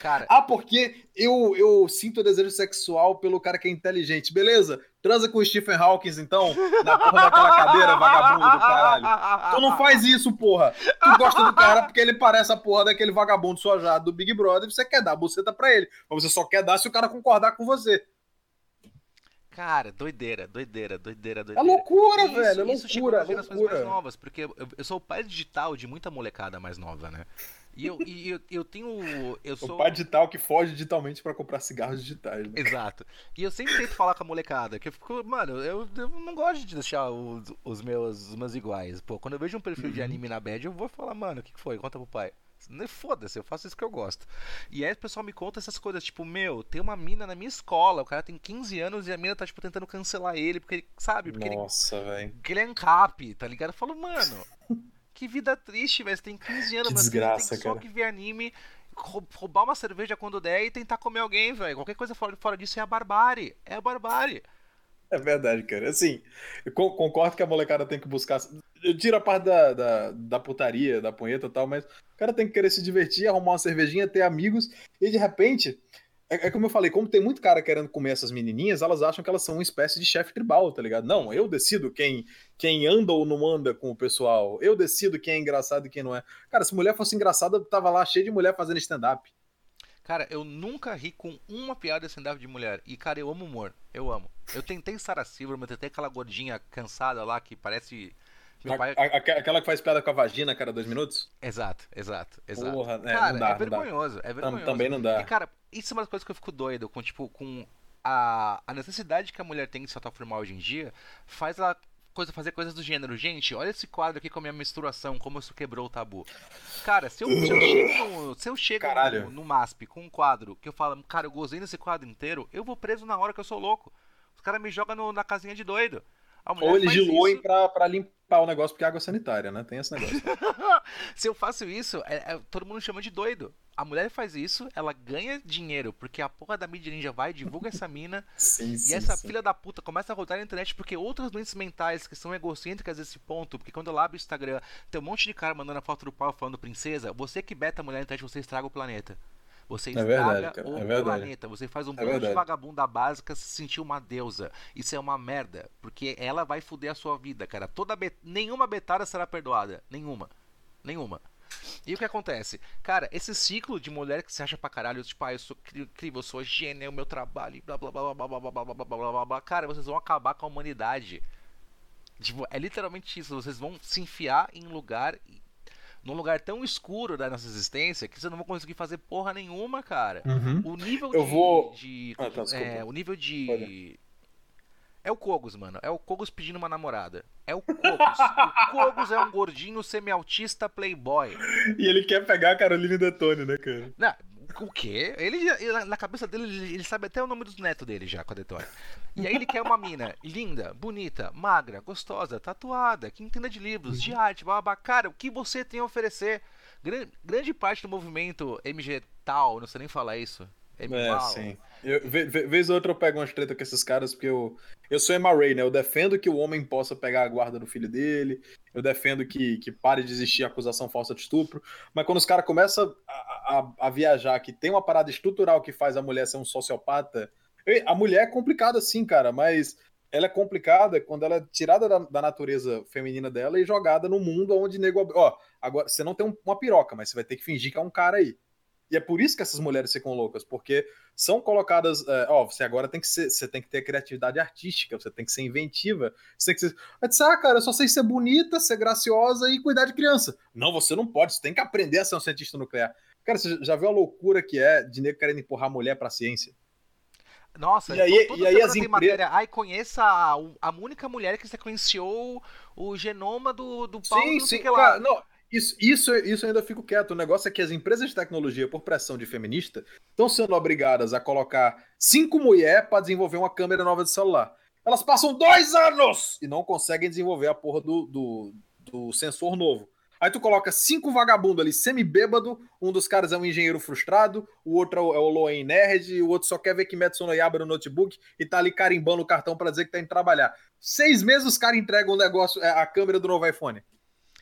Cara. Ah, porque eu, eu sinto desejo sexual pelo cara que é inteligente. Beleza? Transa com o Stephen Hawking, então, na porra daquela cadeira, vagabundo do caralho. Tu não faz isso, porra. Tu gosta do cara porque ele parece a porra daquele vagabundo sojado do Big Brother e você quer dar a buceta pra ele. Mas você só quer dar se o cara concordar com você. Cara, doideira, doideira, doideira, doideira. É loucura, isso, velho, é isso loucura, é loucura. mais novas, porque eu, eu, sou o pai digital de muita molecada mais nova, né? E eu, e eu, eu tenho. Eu sou... O pai digital que foge digitalmente para comprar cigarros digitais. Né? Exato. E eu sempre tento falar com a molecada, que eu fico, mano, eu, eu não gosto de deixar os, os, meus, os meus iguais. Pô, quando eu vejo um perfil uhum. de anime na bad, eu vou falar, mano, o que, que foi? Conta pro pai. Foda-se, eu faço isso que eu gosto. E aí o pessoal me conta essas coisas, tipo, meu, tem uma mina na minha escola, o cara tem 15 anos e a mina tá, tipo, tentando cancelar ele, porque ele, sabe? Porque Nossa, velho. Porque ele é ancap, tá ligado? Eu falo, mano, que vida triste, velho. Você tem 15 anos, que mas desgraça, você tem só que ver anime, roubar uma cerveja quando der e tentar comer alguém, velho. Qualquer coisa fora, fora disso é a barbárie. É a barbárie. É verdade, cara. Assim, eu concordo que a molecada tem que buscar. Eu tiro a parte da, da, da putaria, da punheta e tal, mas o cara tem que querer se divertir, arrumar uma cervejinha, ter amigos, e de repente é, é, como eu falei, como tem muito cara querendo comer essas menininhas, elas acham que elas são uma espécie de chefe tribal, tá ligado? Não, eu decido quem, quem anda ou não anda com o pessoal. Eu decido quem é engraçado e quem não é. Cara, se mulher fosse engraçada, tava lá cheio de mulher fazendo stand-up. Cara, eu nunca ri com uma piada stand-up de mulher. E, cara, eu amo humor. Eu amo. Eu tentei Sarah Silverman, tentei aquela gordinha cansada lá que parece pai... A, aquela que faz piada com a vagina, cara, dois minutos? Exato, exato, exato. Porra, é, cara, não dá, é vergonhoso, dá. é vergonhoso. Também não dá. E, cara, isso é uma das coisas que eu fico doido com, tipo, com a, a necessidade que a mulher tem de se autoafirmar hoje em dia, faz ela coisa, fazer coisas do gênero. Gente, olha esse quadro aqui com a minha menstruação, como isso quebrou o tabu. Cara, se eu, se eu chego, no, se eu chego no, no, MASP com um quadro que eu falo, cara, eu gozei nesse quadro inteiro, eu vou preso na hora que eu sou louco. Os caras me jogam na casinha de doido. Ou eles diluem isso... pra, pra limpar o negócio porque é água sanitária, né? Tem esse negócio. Se eu faço isso, é, é, todo mundo chama de doido. A mulher faz isso, ela ganha dinheiro, porque a porra da mídia ninja vai, divulga essa mina. sim, e sim, essa sim. filha da puta começa a rodar na internet porque outras doenças mentais que são egocêntricas nesse ponto, porque quando eu abro o Instagram, tem um monte de cara mandando a foto do pau falando princesa, você que beta a mulher na internet, você estraga o planeta. Você estraga é verdade, o é planeta. Você faz um bando de vagabunda básica se sentir uma deusa. Isso é uma merda. Porque ela vai foder a sua vida, cara. Toda bet... Nenhuma betada será perdoada. Nenhuma. Nenhuma. E o que acontece? Cara, esse ciclo de mulher que se acha pra caralho, tipo, ah, eu sou incrível, eu sou gênio, é o meu trabalho, blá blá blá blá blá blá blá blá blá blá blá cara, vocês vão acabar com a humanidade. Tipo, é literalmente isso, vocês vão se enfiar em lugar num lugar tão escuro da nossa existência que você não vai conseguir fazer porra nenhuma, cara. Uhum. O nível eu de. Vou... de ah, tá, é, o nível de. Pode. É o Kogos, mano. É o Kogos pedindo uma namorada. É o Kogos. o Kogos é um gordinho semi-autista playboy. E ele quer pegar a Caroline Detone, né, cara? Não, o quê? Ele, na cabeça dele, ele sabe até o nome dos netos dele já com a Detone. E aí ele quer uma mina linda, bonita, magra, gostosa, tatuada, que entenda de livros, de arte, babá. Cara, o que você tem a oferecer? Grande, grande parte do movimento MG tal, não sei nem falar isso. É, sim. Eu, vez ou outra eu pego umas treta com esses caras, porque eu, eu sou Ray, né? Eu defendo que o homem possa pegar a guarda do filho dele, eu defendo que, que pare de existir acusação falsa de estupro, mas quando os caras começam a, a, a, viajar que tem uma parada estrutural que faz a mulher ser um sociopata, a mulher é complicada sim, cara, mas ela é complicada quando ela é tirada da, da natureza feminina dela e jogada no mundo onde nego... Ó, agora, você não tem um, uma piroca, mas você vai ter que fingir que é um cara aí. E é por isso que essas mulheres ficam loucas, porque são colocadas. É, ó, você agora tem que ser. Você tem que ter criatividade artística, você tem que ser inventiva. Você tem que ser. Disse, ah, cara, eu só sei ser bonita, ser graciosa e cuidar de criança. Não, você não pode, você tem que aprender a ser um cientista nuclear. Cara, você já viu a loucura que é de nego querendo empurrar a mulher pra ciência? Nossa, e aí, e aí as empresas... matéria. Ai, conheça a, a única mulher que sequenciou o genoma do, do pau sim, sim, cara, não, isso, isso, isso ainda fico quieto. O negócio é que as empresas de tecnologia, por pressão de feminista, estão sendo obrigadas a colocar cinco mulheres para desenvolver uma câmera nova de celular. Elas passam dois anos e não conseguem desenvolver a porra do, do, do sensor novo. Aí tu coloca cinco vagabundos ali, semi-bêbado, um dos caras é um engenheiro frustrado, o outro é o Loen Nerd, o outro só quer ver que no Yaba no notebook e tá ali carimbando o cartão para dizer que tá indo trabalhar. Seis meses os caras entregam o negócio, é, a câmera do novo iPhone.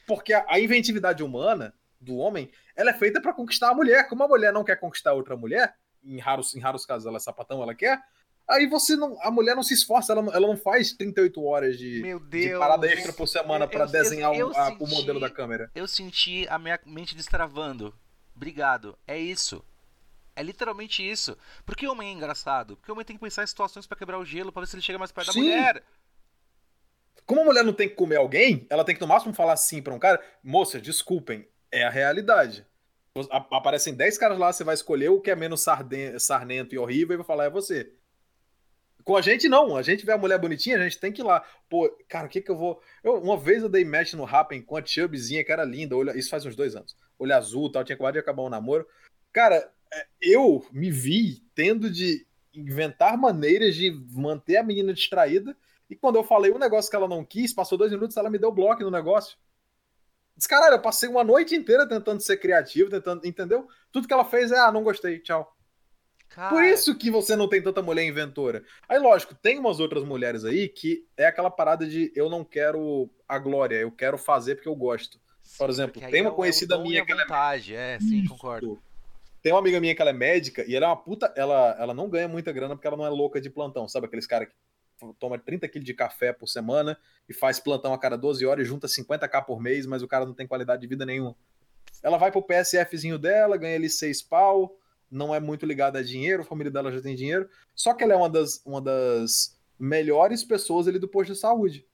Porque a, inventividade humana do homem, ela é feita para conquistar a mulher. Como a mulher não quer conquistar outra mulher, em raros, em raros casos ela é sapatão, ela quer, aí você não. A mulher não se esforça, ela, ela não faz 38 horas de, de parada extra por semana para desenhar eu, eu, eu a, senti, o modelo da câmera. Eu senti a minha mente destravando. Obrigado. É isso. É literalmente isso. Por que o homem é engraçado? Porque o homem tem que pensar em situações para quebrar o gelo, para ver se ele chega mais perto Sim. da mulher. Como a mulher não tem que comer alguém, ela tem que no máximo falar sim pra um cara: moça, desculpem, é a realidade. Aparecem 10 caras lá, você vai escolher o que é menos sarnento e horrível e vai falar: é você. Com a gente, não. A gente vê a mulher bonitinha, a gente tem que ir lá. Pô, cara, o que que eu vou. Eu, uma vez eu dei match no Rappen com a chubzinha que era linda. Olho... Isso faz uns dois anos. Olho azul tal, tinha acabado de acabar um namoro. Cara, é, eu me vi tendo de inventar maneiras de manter a menina distraída e quando eu falei um negócio que ela não quis, passou dois minutos, ela me deu bloco no negócio. Diz, caralho, eu passei uma noite inteira tentando ser criativo, tentando, entendeu? Tudo que ela fez é, ah, não gostei, tchau. Cara... Por isso que você não tem tanta mulher inventora. Aí, lógico, tem umas outras mulheres aí que é aquela parada de eu não quero a glória, eu quero fazer porque eu gosto. Sim, Por exemplo, tem uma é conhecida minha que ela é... é, sim, isso. concordo. Tem uma amiga minha que ela é médica e ela é uma puta. Ela, ela não ganha muita grana porque ela não é louca de plantão, sabe? Aqueles caras que toma 30 quilos de café por semana e faz plantão a cada 12 horas e junta 50k por mês, mas o cara não tem qualidade de vida nenhuma. Ela vai pro PSFzinho dela, ganha ali 6 pau, não é muito ligada a dinheiro, a família dela já tem dinheiro, só que ela é uma das, uma das melhores pessoas ali do posto de saúde.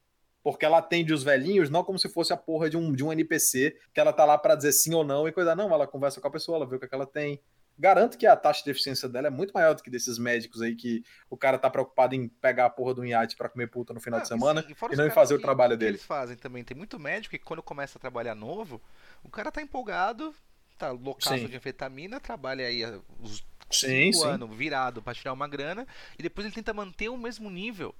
porque ela atende os velhinhos não como se fosse a porra de um, de um NPC que ela tá lá para dizer sim ou não e coisa. Não, ela conversa com a pessoa, ela vê o que, é que ela tem. Garanto que a taxa de eficiência dela é muito maior do que desses médicos aí que o cara tá preocupado em pegar a porra do iate para comer puta no final ah, de semana e, sim, e, e não em fazer o trabalho dele. eles fazem também. Tem muito médico que quando começa a trabalhar novo, o cara tá empolgado, tá loucaço de anfetamina, trabalha aí os sim, cinco sim. anos virado para tirar uma grana e depois ele tenta manter o mesmo nível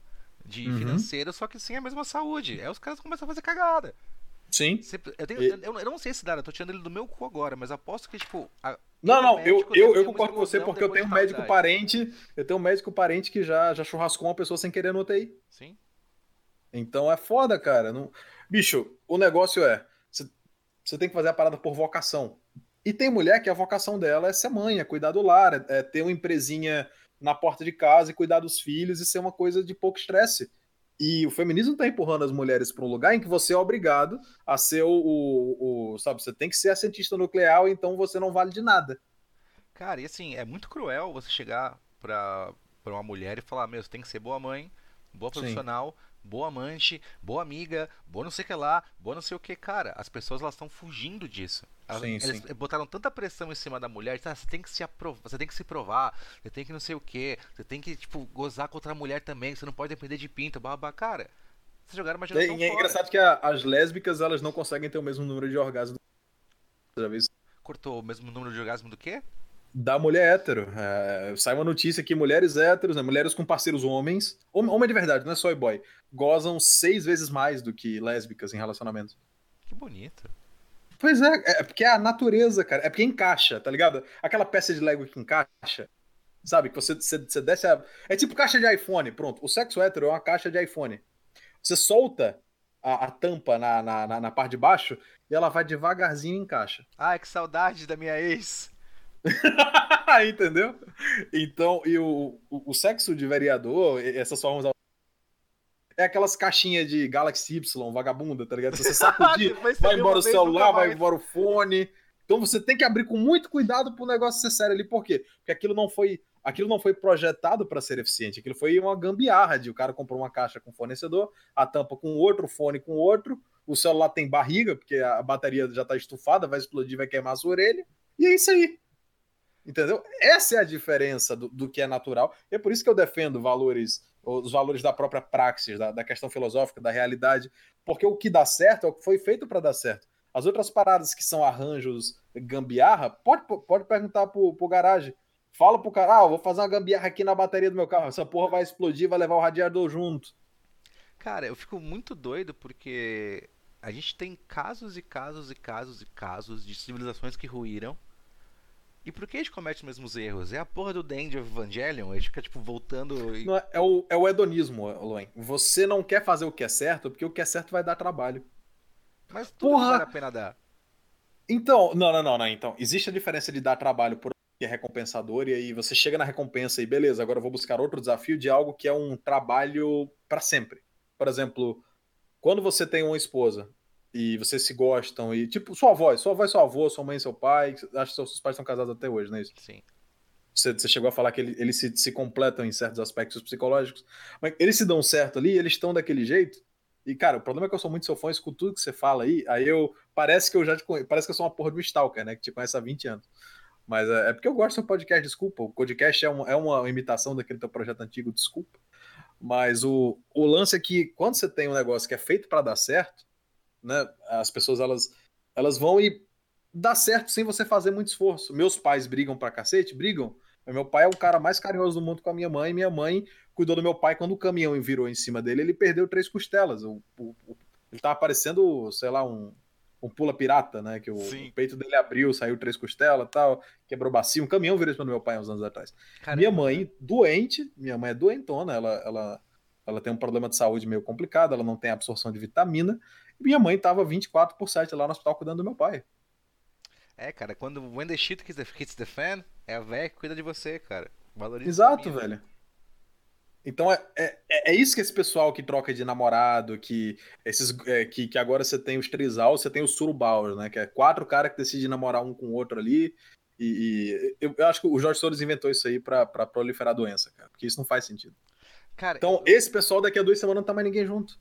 de uhum. financeiro, só que sem a mesma saúde. Aí os caras começam a fazer cagada. Sim. Eu, tenho, e... eu, eu, não sei esse dado, eu tô tirando ele do meu cu agora, mas aposto que, tipo. A, não, não, eu, eu, eu concordo com você porque eu tenho um médico parente. Eu tenho um médico parente que já, já churrascou uma pessoa sem querer no UTI. Sim. Então é foda, cara. Não... Bicho, o negócio é. Você tem que fazer a parada por vocação. E tem mulher que a vocação dela é ser mãe, é cuidar do lar, é, é ter uma empresinha na porta de casa e cuidar dos filhos e ser uma coisa de pouco estresse. E o feminismo está empurrando as mulheres para um lugar em que você é obrigado a ser o, o, o, Sabe, você tem que ser a cientista nuclear, então você não vale de nada. Cara, e assim, é muito cruel você chegar para uma mulher e falar: Meu, você tem que ser boa mãe, boa profissional, Sim boa amante, boa amiga, boa não sei o que lá, boa não sei o que, cara. As pessoas elas estão fugindo disso. Elas, sim, eles sim. botaram tanta pressão em cima da mulher, tá, você tem que se aprovar, você tem que se provar, você tem que não sei o que, você tem que tipo gozar contra a mulher também, você não pode depender de pinto, babá, cara. Vocês jogaram uma geração é, é engraçado que a, as lésbicas elas não conseguem ter o mesmo número de orgasmos. Já viu Cortou o mesmo número de orgasmo do quê? Da mulher hétero. É, sai uma notícia que mulheres héteros, né, mulheres com parceiros homens, homem de verdade, não é só boy, gozam seis vezes mais do que lésbicas em relacionamentos. Que bonito. Pois é, é porque é a natureza, cara. É porque encaixa, tá ligado? Aquela peça de Lego que encaixa, sabe? Que você, você, você desce a... É tipo caixa de iPhone, pronto. O sexo hétero é uma caixa de iPhone. Você solta a, a tampa na, na, na, parte de baixo e ela vai devagarzinho e encaixa. Ai, que saudade da minha ex. Entendeu? Então, e o, o, o, sexo de vereador, essas formas. É aquelas caixinhas de Galaxy Y, vagabunda, tá ligado? Você sacudir, vai embora o celular, vai embora o fone. Então você tem que abrir com muito cuidado pro negócio ser sério ali. Por quê? Porque aquilo não foi. Aquilo não foi projetado para ser eficiente. Aquilo foi uma gambiarra de o cara comprou uma caixa com fornecedor, a tampa com outro, o fone com outro, o celular tem barriga, porque a bateria já tá estufada, vai explodir, vai queimar a sua orelha. E é isso aí. Entendeu? Essa é a diferença do, do que é natural. E é por isso que eu defendo valores, os valores da própria praxis, da, da questão filosófica, da realidade, porque o que dá certo é o que foi feito para dar certo. As outras paradas que são arranjos gambiarra, pode, pode perguntar pro, pro garagem. Fala pro cara, ah, vou fazer uma gambiarra aqui na bateria do meu carro. Essa porra vai explodir, vai levar o radiador junto. Cara, eu fico muito doido porque a gente tem casos e casos e casos e casos de civilizações que ruíram e por que a gente comete os mesmos erros? É a porra do Dandy of Evangelion? A gente fica, tipo, voltando. E... Não, é, o, é o hedonismo, Loen. Você não quer fazer o que é certo porque o que é certo vai dar trabalho. Mas tudo porra... vale a pena dar. Então, não, não, não, não. Então, existe a diferença de dar trabalho por que é recompensador, e aí você chega na recompensa e beleza, agora eu vou buscar outro desafio de algo que é um trabalho para sempre. Por exemplo, quando você tem uma esposa e vocês se gostam e tipo sua avó, sua avó seu avô, sua mãe e seu pai, acho que seus pais são casados até hoje, não é isso? Sim. Você, você chegou a falar que ele, eles se, se completam em certos aspectos psicológicos, mas eles se dão certo ali, eles estão daquele jeito. E cara, o problema é que eu sou muito seu fã, escuto tudo que você fala aí, aí eu parece que eu já te conheço, parece que eu sou uma porra do stalker, né, que te conhece há 20 anos. Mas é, é porque eu gosto do seu podcast, desculpa. O podcast é, um, é uma imitação daquele teu projeto antigo, desculpa. Mas o, o lance é que quando você tem um negócio que é feito para dar certo, né? As pessoas elas, elas vão e dá certo sem você fazer muito esforço. Meus pais brigam pra cacete, brigam. Meu pai é o cara mais carinhoso do mundo com a minha mãe. Minha mãe cuidou do meu pai quando o caminhão virou em cima dele, ele perdeu três costelas. O, o, o, ele tava parecendo, sei lá, um, um pula pirata, né? Que o, o, peito dele abriu, saiu três costelas tal, quebrou bacia. Um caminhão virou em cima do meu pai uns anos atrás. Caramba. Minha mãe, doente, minha mãe é doentona, ela, ela, ela tem um problema de saúde meio complicado, ela não tem absorção de vitamina. Minha mãe tava 24 por 7 lá no hospital cuidando do meu pai. É, cara, quando when the shit hits the fan, é a véia que cuida de você, cara. Valoriza Exato, velho. Então é, é, é, isso que esse pessoal que troca de namorado, que esses é, que, que agora você tem os trisal, você tem os surubaus, né? Que é quatro caras que decidem namorar um com o outro ali. E, e eu, eu, acho que o Jorge Soros inventou isso aí pra, pra proliferar doença, cara. Porque isso não faz sentido. Cara, então, eu... esse pessoal daqui a duas semanas não tá mais ninguém junto.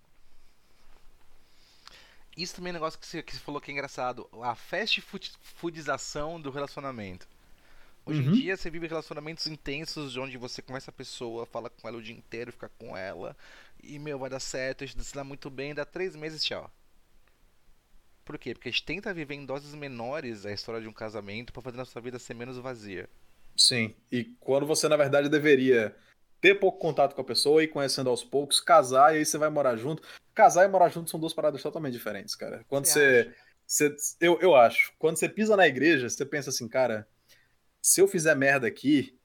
Isso também é um negócio que você, que você falou que é engraçado. A fast foodização do relacionamento. Hoje uhum. em dia você vive relacionamentos intensos onde você conhece a pessoa, fala com ela o dia inteiro, fica com ela. E, meu, vai dar certo, a gente se dá muito bem, dá três meses, tchau. Por quê? Porque a gente tenta viver em doses menores a história de um casamento para fazer nossa vida ser menos vazia. Sim, e quando você, na verdade, deveria ter pouco contato com a pessoa e conhecendo aos poucos, casar e aí você vai morar junto. Casar e morar junto são duas paradas totalmente diferentes, cara. Quando você. você, você eu, eu acho. Quando você pisa na igreja, você pensa assim, cara, se eu fizer merda aqui,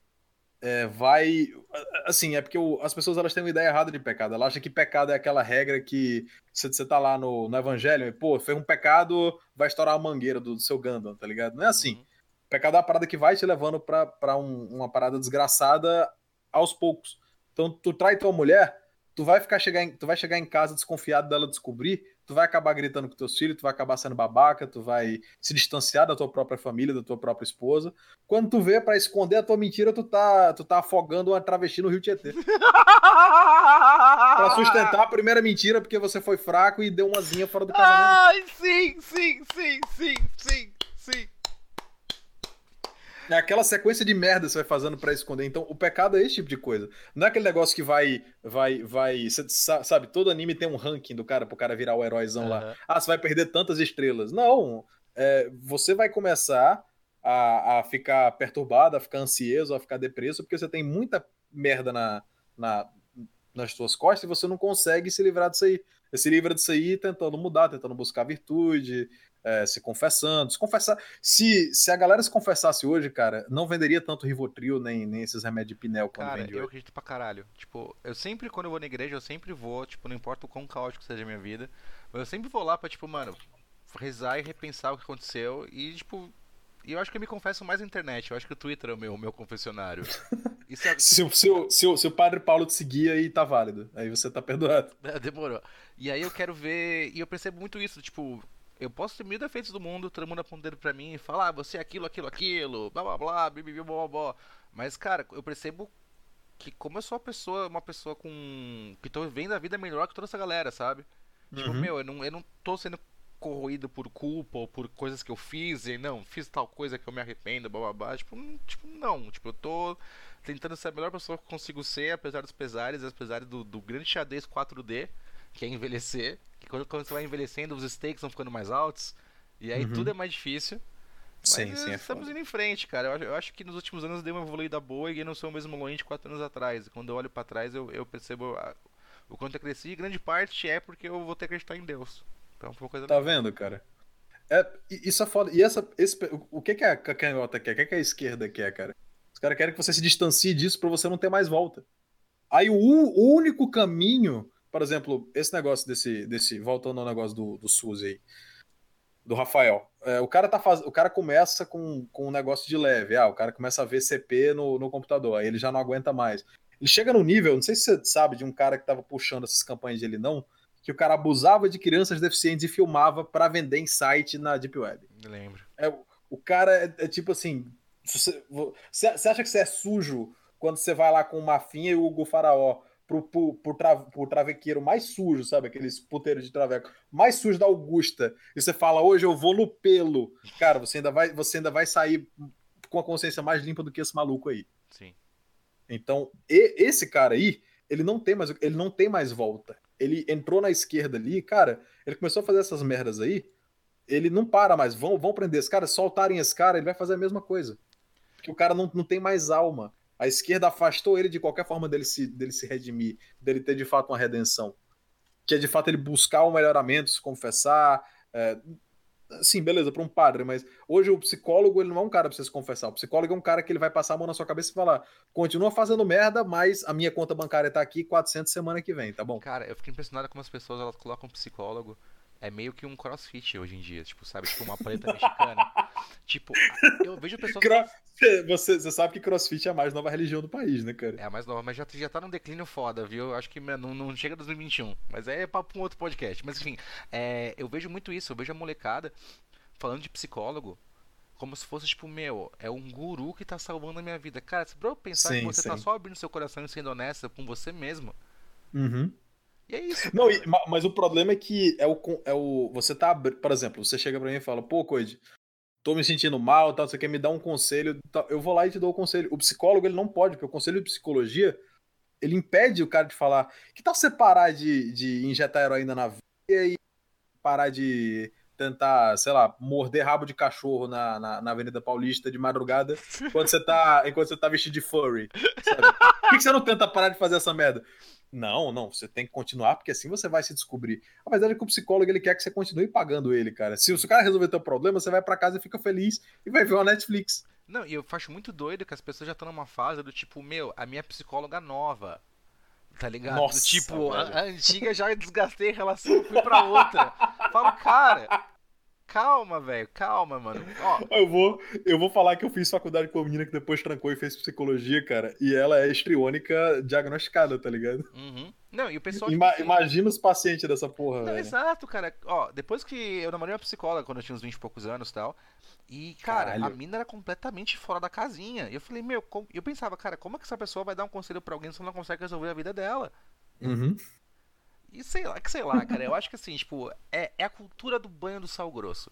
é, vai. Assim, é porque o, as pessoas elas têm uma ideia errada de pecado. Elas acham que pecado é aquela regra que você, você tá lá no, no evangelho e, pô, fez um pecado, vai estourar a mangueira do, do seu Gandalf, tá ligado? Não é assim. Uhum. Pecado é uma parada que vai te levando pra, pra um, uma parada desgraçada aos poucos. Então, tu trai tua mulher, tu vai ficar chegar em, tu vai chegar em casa desconfiado dela descobrir, tu vai acabar gritando com teus filhos, tu vai acabar sendo babaca, tu vai se distanciar da tua própria família, da tua própria esposa. Quando tu vê para esconder a tua mentira, tu tá, tu tá afogando uma travesti no Rio Tietê. para sustentar a primeira mentira porque você foi fraco e deu uma zinha fora do casamento. Ai, sim, sim, sim, sim, sim, sim. É aquela sequência de merda que você vai fazendo para esconder. Então, o pecado é esse tipo de coisa. Não é aquele negócio que vai, vai, vai. Você sabe, todo anime tem um ranking do cara pro cara virar o heróizão uhum. lá. Ah, você vai perder tantas estrelas. Não. É, você vai começar a, a ficar perturbado, a ficar ansioso, a ficar depresso, porque você tem muita merda na, na, nas suas costas e você não consegue se livrar disso aí. Você se livra disso aí tentando mudar, tentando buscar virtude, é, se confessando. Se, confessar, se, se a galera se confessasse hoje, cara, não venderia tanto Rivotril nem, nem esses remédios de Pinel quando cara, vende eu acredito pra caralho. Tipo, eu sempre, quando eu vou na igreja, eu sempre vou, tipo, não importa o quão caótico seja a minha vida, mas eu sempre vou lá pra, tipo, mano, rezar e repensar o que aconteceu e, tipo, e eu acho que eu me confesso mais na internet. Eu acho que o Twitter é o meu, meu confessionário. É... se, se o padre Paulo te seguir aí tá válido. Aí você tá perdoado. É, demorou. E aí eu quero ver. E eu percebo muito isso. Tipo, eu posso ter mil defeitos do mundo, todo mundo apontando pra mim e falar, ah, você é aquilo, aquilo, aquilo, blá blá blá, blá, blá, blá, blá. Mas, cara, eu percebo que como eu sou uma pessoa, uma pessoa com. que tô vivendo a vida melhor que toda essa galera, sabe? Tipo, uhum. Tipo, meu, eu não, eu não tô sendo corroído por culpa ou por coisas que eu fiz e não, fiz tal coisa que eu me arrependo, blá blá blá. Tipo, tipo não. Tipo, eu tô tentando ser a melhor pessoa que consigo ser, apesar dos pesares, apesar do, do grande xadrez 4D, que é envelhecer quando, quando você vai envelhecendo, os stakes vão ficando mais altos. E aí uhum. tudo é mais difícil. Mas sim, sim, é estamos foda. indo em frente, cara. Eu acho, eu acho, que nos últimos anos deu uma evoluída boa e eu não sou o mesmo Loin de 4 anos atrás. Quando eu olho para trás, eu, eu percebo a, o quanto eu cresci. E grande parte é porque eu vou ter que acreditar em Deus. Então foi uma coisa. Tá vendo, cara? É, isso é foda. E essa, esse, o que, que a canhota quer? O que, que a esquerda quer, cara? Os caras querem que você se distancie disso para você não ter mais volta. Aí o, o único caminho por exemplo, esse negócio desse, desse voltando ao negócio do, do SUS aí, do Rafael. É, o cara tá faz... o cara começa com, com um negócio de leve, ah, o cara começa a ver CP no, no computador, aí ele já não aguenta mais. Ele chega no nível, não sei se você sabe de um cara que tava puxando essas campanhas de ele não, que o cara abusava de crianças deficientes e filmava para vender em site na Deep Web. Eu lembro. É, o cara é, é tipo assim, você, você, acha que você é sujo quando você vai lá com o Mafinha e o Hugo Faraó pro, pro, pro, tra, pro travequeiro mais sujo, sabe? Aqueles puteiros de traveco mais sujo da Augusta. E você fala, hoje eu vou no pelo. Cara, você ainda vai, você ainda vai sair com a consciência mais limpa do que esse maluco aí. Sim. Então, e, esse cara aí, ele não tem mais, ele não tem mais volta. Ele entrou na esquerda ali, cara, ele começou a fazer essas merdas aí, ele não para mais. Vão, vão prender esse cara, soltarem esse cara, ele vai fazer a mesma coisa. Porque o cara não, não tem mais alma. A esquerda afastou ele de qualquer forma dele se, dele se redimir, dele ter de fato uma redenção. Que é de fato ele buscar o um melhoramento, se confessar. É, sim, beleza, para um padre, mas hoje o psicólogo ele não é um cara para você se confessar. O psicólogo é um cara que ele vai passar a mão na sua cabeça e falar: continua fazendo merda, mas a minha conta bancária tá aqui 400 semana que vem, tá bom? Cara, eu fico impressionado como as pessoas elas colocam psicólogo é meio que um crossfit hoje em dia, tipo, sabe? Tipo uma paleta mexicana. tipo, eu vejo pessoas. Você, você sabe que crossfit é a mais nova religião do país, né, cara? É a mais nova, mas já, já tá num declínio foda, viu? Acho que não, não chega 2021. Mas é papo pra um outro podcast. Mas enfim, é, eu vejo muito isso. Eu vejo a molecada falando de psicólogo como se fosse, tipo, meu, é um guru que tá salvando a minha vida. Cara, se pra eu pensar sim, que você tá sim. tá só abrindo seu coração e sendo honesto com você mesmo. Uhum E é isso. Não, e, mas o problema é que é o, é o. Você tá. Por exemplo, você chega pra mim e fala, pô, Coide, tô me sentindo mal, tal, você quer me dar um conselho, tal. eu vou lá e te dou o conselho. O psicólogo, ele não pode, porque o conselho de psicologia, ele impede o cara de falar. Que tal você parar de, de injetar heroína na veia e parar de tentar, sei lá, morder rabo de cachorro na, na, na, Avenida Paulista de madrugada enquanto você tá, enquanto você tá vestido de furry, sabe? Por que você não tenta parar de fazer essa merda? Não, não, você tem que continuar, porque assim você vai se descobrir. A verdade é que o psicólogo ele quer que você continue pagando ele, cara. Se, o cara resolver teu problema, você vai para casa e fica feliz e vai ver uma Netflix. Não, e eu acho muito doido que as pessoas já estão numa fase do tipo, meu, a minha psicóloga nova. Tá ligado? Nossa, tipo, a, a, antiga já desgastei a relação, fui pra outra. Falo, cara, Calma, velho, calma, mano. Ó. Eu vou, eu vou falar que eu fiz faculdade com uma menina que depois trancou e fez psicologia, cara. E ela é estriônica diagnosticada, tá ligado? Uhum. Não, e o pessoal. Ima tipo, imagina os pacientes dessa porra, Não, Exato, cara. Ó, depois que eu namorei uma psicóloga quando eu tinha uns 20 e poucos anos e tal. E, cara, Caralho. a mina era completamente fora da casinha. E eu falei, meu, eu pensava, cara, como é que essa pessoa vai dar um conselho pra alguém se não consegue resolver a vida dela? Uhum. E sei lá, que sei lá, cara. Eu acho que assim, tipo, é, é a cultura do banho do sal grosso.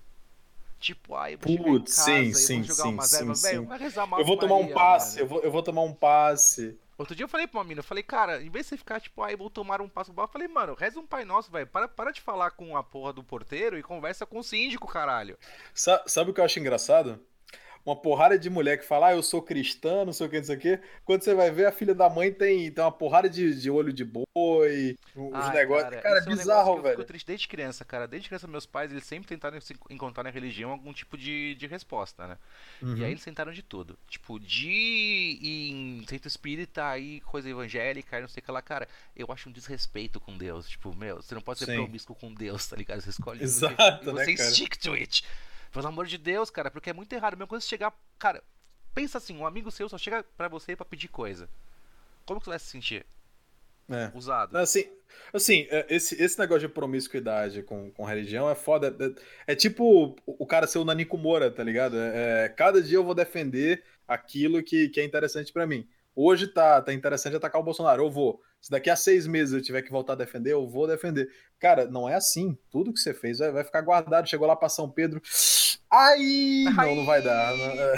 Tipo, ai, eu vou Putz, sim, casa, sim, eu vou jogar sim, umas sim, ervas, sim. velho, vai rezar Eu vou tomar um passe, eu vou, eu vou tomar um passe. Outro dia eu falei pra uma mina, eu falei, cara, em vez de você ficar tipo, ai, vou tomar um passo eu falei, mano, reza um pai nosso, velho. Para, para de falar com a porra do porteiro e conversa com o síndico, caralho. Sa sabe o que eu acho engraçado? Uma porrada de mulher que fala, ah, eu sou cristã, não sei o que, não sei o que. Quando você vai ver, a filha da mãe tem, tem uma porrada de, de olho de boi, os Ai, negócios. Cara, cara é bizarro, é um velho. Eu fico triste desde criança, cara. Desde criança, meus pais, eles sempre tentaram encontrar na religião algum tipo de, de resposta, né? Uhum. E aí eles tentaram de tudo. Tipo, de ir em centro espírita, e coisa evangélica, não sei o que lá. Cara, eu acho um desrespeito com Deus. Tipo, meu, você não pode ser Sim. promíscuo com Deus, tá ligado? Você escolhe. Exato, você, né, você cara? stick to it. Pelo amor de Deus, cara, porque é muito errado. Mesmo quando você chegar. Cara, pensa assim: um amigo seu só chega pra você para pedir coisa. Como que você vai se sentir? É. Usado. Assim, assim esse, esse negócio de promiscuidade com, com religião é foda. É, é tipo o cara ser o Nanico Moura, tá ligado? É, cada dia eu vou defender aquilo que, que é interessante para mim. Hoje tá, tá interessante atacar o Bolsonaro, eu vou. Se daqui a seis meses eu tiver que voltar a defender, eu vou defender. Cara, não é assim. Tudo que você fez vai, vai ficar guardado. Chegou lá pra São Pedro. Ai! Não, não vai dar. Não, é.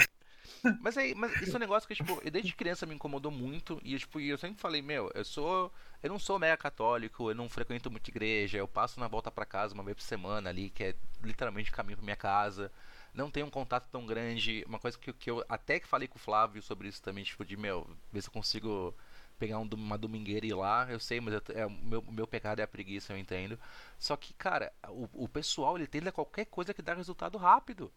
Mas, aí, mas isso é um negócio que, tipo, desde criança me incomodou muito. E, tipo, eu sempre falei, meu, eu sou. Eu não sou mega católico, eu não frequento muita igreja, eu passo na volta para casa uma vez por semana ali, que é literalmente o caminho pra minha casa não tem um contato tão grande. Uma coisa que, que eu até que falei com o Flávio sobre isso também, tipo, de meu, ver se eu consigo pegar um, uma domingueira e ir lá. Eu sei, mas eu, é, o meu, meu pecado é a preguiça, eu entendo. Só que, cara, o, o pessoal ele tende a qualquer coisa que dá resultado rápido.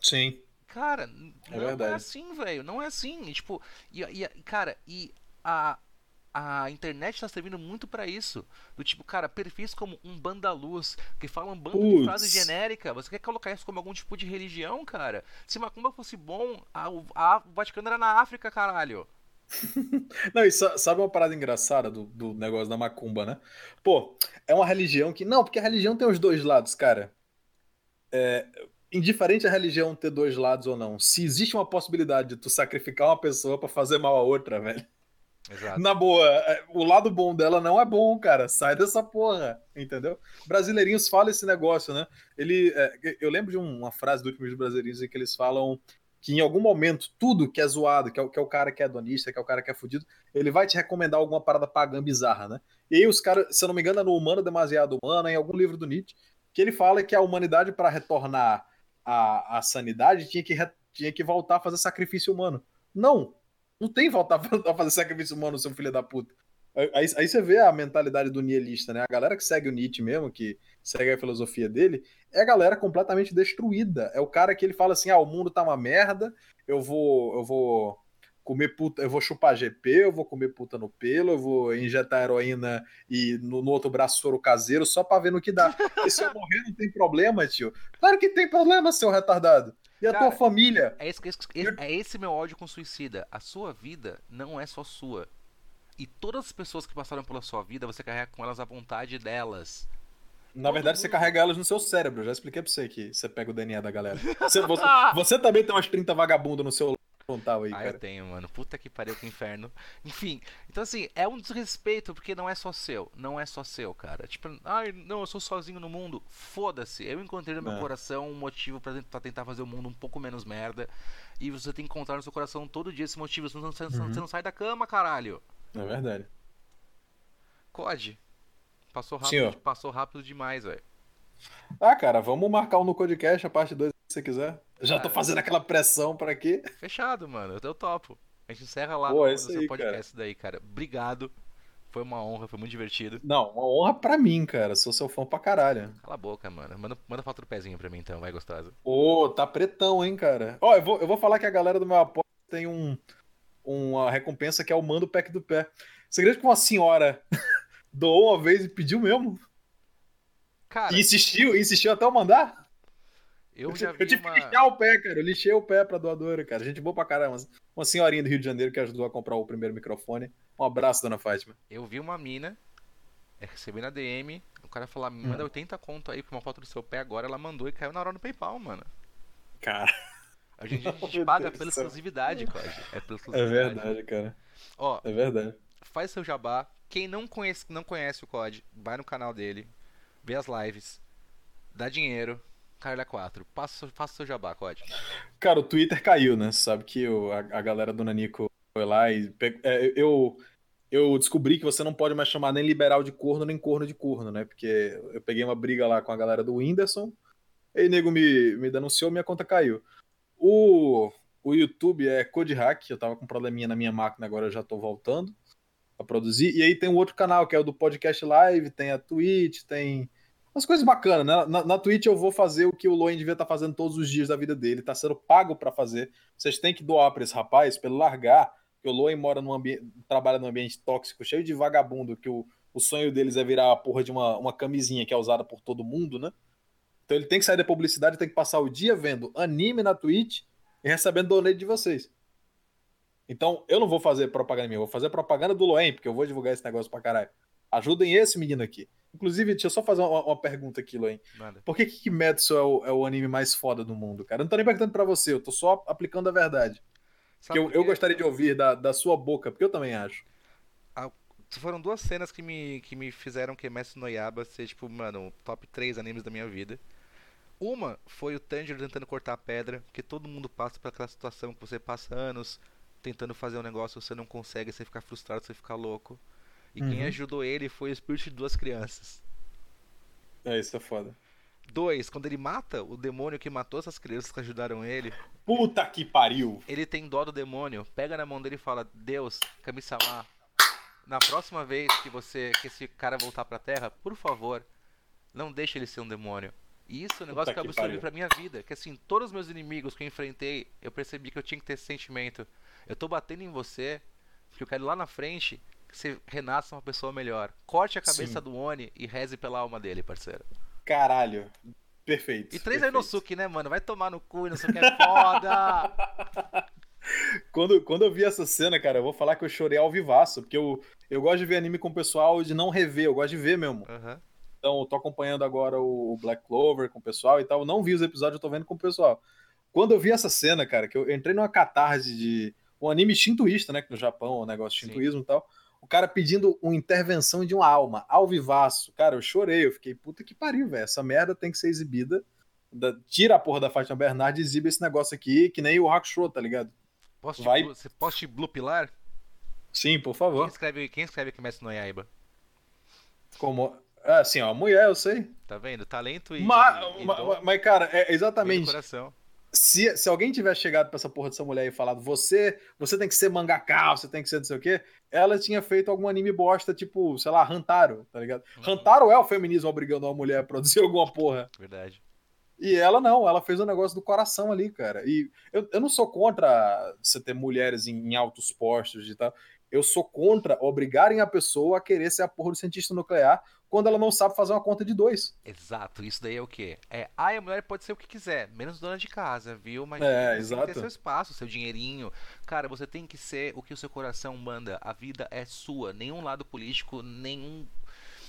Sim. Cara, é não é verdade. é assim, velho. Não é assim. E, tipo, e, e, cara, e a, a internet está servindo muito para isso. Do tipo, cara, perfis como um banda luz, que falam um bando Puts. de frase genérica. Você quer colocar isso como algum tipo de religião, cara? Se macumba fosse bom, a, a, o Vaticano era na África, caralho. não, e sabe uma parada engraçada do, do negócio da macumba, né? Pô, é uma religião que. Não, porque a religião tem os dois lados, cara. É, indiferente a religião ter dois lados ou não, se existe uma possibilidade de tu sacrificar uma pessoa para fazer mal a outra, velho Exato. Na boa, é, o lado bom dela não é bom, cara. Sai dessa porra, entendeu? Brasileirinhos falam esse negócio, né? Ele, é, eu lembro de uma frase do último dos Brasileirinhos em que eles falam que em algum momento tudo que é zoado, que é, que é o cara que é donista, que é o cara que é fudido, ele vai te recomendar alguma parada pagã bizarra, né? E aí os caras, se eu não me engano, é no Humano Demasiado Humano, em algum livro do Nietzsche, que ele fala que a humanidade, para retornar à, à sanidade, tinha que, tinha que voltar a fazer sacrifício humano. Não, não tem voltar a fazer sacrifício humano, seu filho da puta. Aí, aí, você vê a mentalidade do nihilista, né? A galera que segue o Nietzsche mesmo, que segue a filosofia dele, é a galera completamente destruída. É o cara que ele fala assim: ah, o mundo tá uma merda, eu vou, eu vou comer puta, eu vou chupar GP, eu vou comer puta no pelo, eu vou injetar heroína e no, no outro braço soro caseiro só pra ver no que dá. E se eu morrer não tem problema, tio. Claro que tem problema, seu retardado. E a Cara, tua família? É esse, esse, é esse meu ódio com suicida. A sua vida não é só sua. E todas as pessoas que passaram pela sua vida, você carrega com elas a vontade delas. Na Todo verdade, mundo... você carrega elas no seu cérebro. Eu já expliquei pra você que você pega o DNA da galera. Você, você, você também tem umas 30 vagabundas no seu Contar aí, ah, cara. eu tenho, mano. Puta que pariu, que inferno. Enfim, então assim, é um desrespeito porque não é só seu. Não é só seu, cara. Tipo, ai, não, eu sou sozinho no mundo. Foda-se. Eu encontrei no meu É. coração um motivo pra, pra tentar fazer o mundo um pouco menos merda. E você tem que encontrar no seu coração todo dia esse motivo. Senão você, você Uhum. não sai da cama, caralho. É verdade. Code. Passou rápido, Senhor. passou rápido demais, velho. Ah, cara, vamos marcar um no Codecast, a parte 2, se você quiser. Já tô fazendo aquela pressão pra quê? Fechado, mano. Eu topo. A gente encerra lá Pô, no, é seu aí, podcast daí, cara. Obrigado. Foi uma honra, foi muito divertido. Não, uma honra pra mim, cara. Sou seu fã pra caralho. Cala a boca, mano. Manda, manda foto do pezinho pra mim então, vai gostosa. Ô, tá pretão, hein, cara. Ó, eu vou, eu vou falar que a galera do meu apoio tem um, uma recompensa que é o mando pack do pé. Você acredita que uma senhora doou uma vez e pediu mesmo? Cara, E insistiu, insistiu até eu mandar? Eu já eu vi tive uma. que lixar o pé, cara. Eu lixei o pé pra doadora, cara. Gente boa pra caramba. Uma senhorinha do Rio de Janeiro que ajudou a comprar o primeiro microfone. Um abraço, dona Fátima. Eu vi uma mina é, recebi na DM, o cara falou, me Hum. manda 80 conto aí pra uma foto do seu pé agora, ela mandou e caiu na hora no PayPal, mano. Cara, A gente, a gente paga pela exclusividade, Code. É pela é exclusividade. verdade, cara. Ó, É verdade. faz seu jabá. Quem não conhece, não conhece o COD, vai no canal dele, vê as lives, dá dinheiro. Carla 4, faça, faça seu jabá, COD. Cara, o Twitter caiu, né? Sabe que o- a, a galera do Nanico foi lá e. pe- é, eu, eu descobri que você não pode mais chamar nem liberal de corno, nem corno de corno, né? Porque eu peguei uma briga lá com a galera do Whindersson, e nego me, me denunciou, minha conta caiu. O, o YouTube é Code Hack, eu tava com um probleminha na minha máquina, agora eu já tô voltando a produzir. E aí tem um outro canal, que é o do Podcast Live, tem a Twitch, tem umas coisas bacanas, né? Na, na Twitch eu vou fazer o que o Loen devia estar fazendo todos os dias da vida dele, tá sendo pago pra fazer. Vocês têm que doar pra esse rapaz, pra ele largar, que o Loen mora num ambiente, trabalha num ambiente tóxico, cheio de vagabundo, que o, o sonho deles é virar a porra de uma, uma camisinha que é usada por todo mundo, né? Então ele tem que sair da publicidade, tem que passar o dia vendo anime na Twitch e recebendo donate de vocês. Então, eu não vou fazer propaganda minha, vou fazer propaganda do Loen, porque eu vou divulgar esse negócio pra caralho. Ajudem esse menino aqui. Inclusive, deixa eu só fazer uma, uma pergunta aqui, Loen. Manda. Por que que Kimetsu é o, é o anime mais foda do mundo, cara? Eu não tô nem perguntando pra você, eu tô só aplicando a verdade. Sabe Que eu, eu gostaria de ouvir da, da sua boca, porque eu também acho. Foram duas cenas que me, que me fizeram Kimetsu no Yaba ser, tipo, mano, top 3 animes da minha vida. Uma foi o Tanjiro tentando cortar a pedra, porque todo mundo passa por aquela situação que você passa anos tentando fazer um negócio, você não consegue, você fica frustrado, você fica louco. E quem Uhum. ajudou ele foi o espírito de duas crianças. É, isso é foda. Dois, quando ele mata o demônio que matou essas crianças que ajudaram ele, Puta que pariu! ele tem dó do demônio, pega na mão dele e fala: Deus, Kami-sama, na próxima vez que você que esse cara voltar pra Terra, por favor, não deixe ele ser um demônio. E isso é um negócio Puta que eu absorvi pariu. pra minha vida. Que assim, todos os meus inimigos que eu enfrentei, eu percebi que eu tinha que ter esse sentimento. Eu tô batendo em você, porque eu quero ir lá na frente você renasça uma pessoa melhor. Corte a cabeça Sim. do Oni e reze pela alma dele, parceiro. Caralho. Perfeito. E três perfeito. Ainosuke, né, mano? Vai tomar no cu e não sei o que é foda! Quando, quando eu vi essa cena, cara, eu vou falar que eu chorei ao vivaço, porque eu, eu gosto de ver anime com o pessoal e de não rever, eu gosto de ver mesmo. Aham. Então, eu tô acompanhando agora o Black Clover com o pessoal e tal. Eu não vi os episódios, eu tô vendo com o pessoal. Quando eu vi essa cena, cara, que eu entrei numa catarse de um anime shintoísta, né? Que no Japão é um negócio de Sim. shintoísmo e tal. O cara pedindo uma intervenção de uma alma, ao vivaço. Cara, eu chorei, eu fiquei, puta que pariu, velho. Essa merda tem que ser exibida. Da- tira a porra da Fátima Bernard e exibe esse negócio aqui, que nem o Hakusho, tá ligado? Posso Vai. te, blu- você posso te Blue Pilar? Sim, por Quem favor. escreve, quem escreve Kimetsu no Yaiba? Como. Ah, assim, ó, mulher, eu sei. Tá vendo? Talento e. Mas, e mas, dom mas, cara, é exatamente. coração. Se, se alguém tiver chegado pra essa porra dessa mulher e falado, você, você tem que ser mangaka, você tem que ser não sei o quê, ela tinha feito algum anime bosta, tipo, sei lá, Hantaro, tá ligado? Uhum. Hantaro é o feminismo obrigando uma mulher a produzir alguma porra. Verdade. E ela não, ela fez um negócio do coração ali, cara. E eu, eu não sou contra você ter mulheres em, em altos postos e tal. Eu sou contra obrigarem a pessoa a querer ser a porra do cientista nuclear quando ela não sabe fazer uma conta de dois. Exato, isso daí é o quê? É, ai, a mulher pode ser o que quiser, menos dona de casa, viu? Mas É, você tem que exato. ter seu espaço, seu dinheirinho. Cara, você tem que ser o que o seu coração manda. A vida é sua. Nenhum lado político, nenhum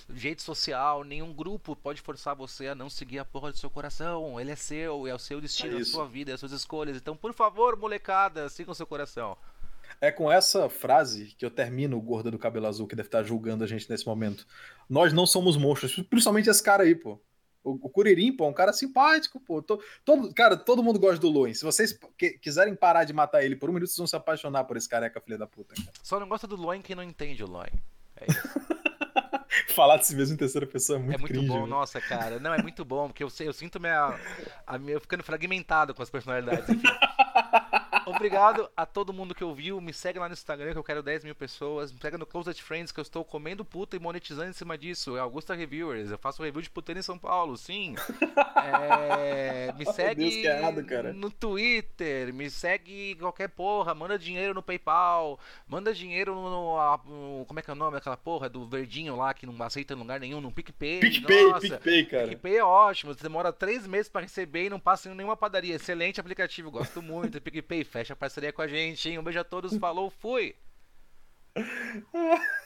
jeito social, nenhum grupo pode forçar você a não seguir a porra do seu coração. Ele é seu, é o seu destino, é a sua vida, é as suas escolhas. Então, por favor, molecada, sigam o seu coração. É com essa frase que eu termino o Gorda do Cabelo Azul, que deve estar julgando a gente nesse momento. Nós não somos monstros, principalmente esse cara aí, pô. O, o Curirim, pô, é um cara simpático, pô. Tô, todo, cara, todo mundo gosta do Loin. Se vocês que, quiserem parar de matar ele por um minuto, vocês vão se apaixonar por esse careca, filha da puta. Cara. Só não gosta do Loin quem não entende o Loin. É isso. Falar de si mesmo em terceira pessoa é muito É muito cringe, bom, véio. nossa, cara. Não, é muito bom, porque eu, eu sinto minha, a minha ficando fragmentado com as personalidades. Enfim. Obrigado a todo mundo que ouviu. Me segue lá no Instagram que eu quero 10 mil pessoas. Me segue no Closet Friends que eu estou comendo puta e monetizando em cima disso. É Augusta Reviewers. Eu faço review de puteira em São Paulo, sim. É, me segue Deus, que errado, no Twitter. Me segue qualquer porra. Manda dinheiro no PayPal. Manda dinheiro no, no- Como é que é o nome daquela porra? Do verdinho lá que não aceita em lugar nenhum. No PicPay. PicPay, Nossa, PicPay, cara. PicPay é ótimo, você demora três meses pra receber e não passa em nenhuma padaria. Excelente aplicativo, gosto muito. PicPay, fecha parceria com a gente, hein? Um beijo a todos, falou, fui!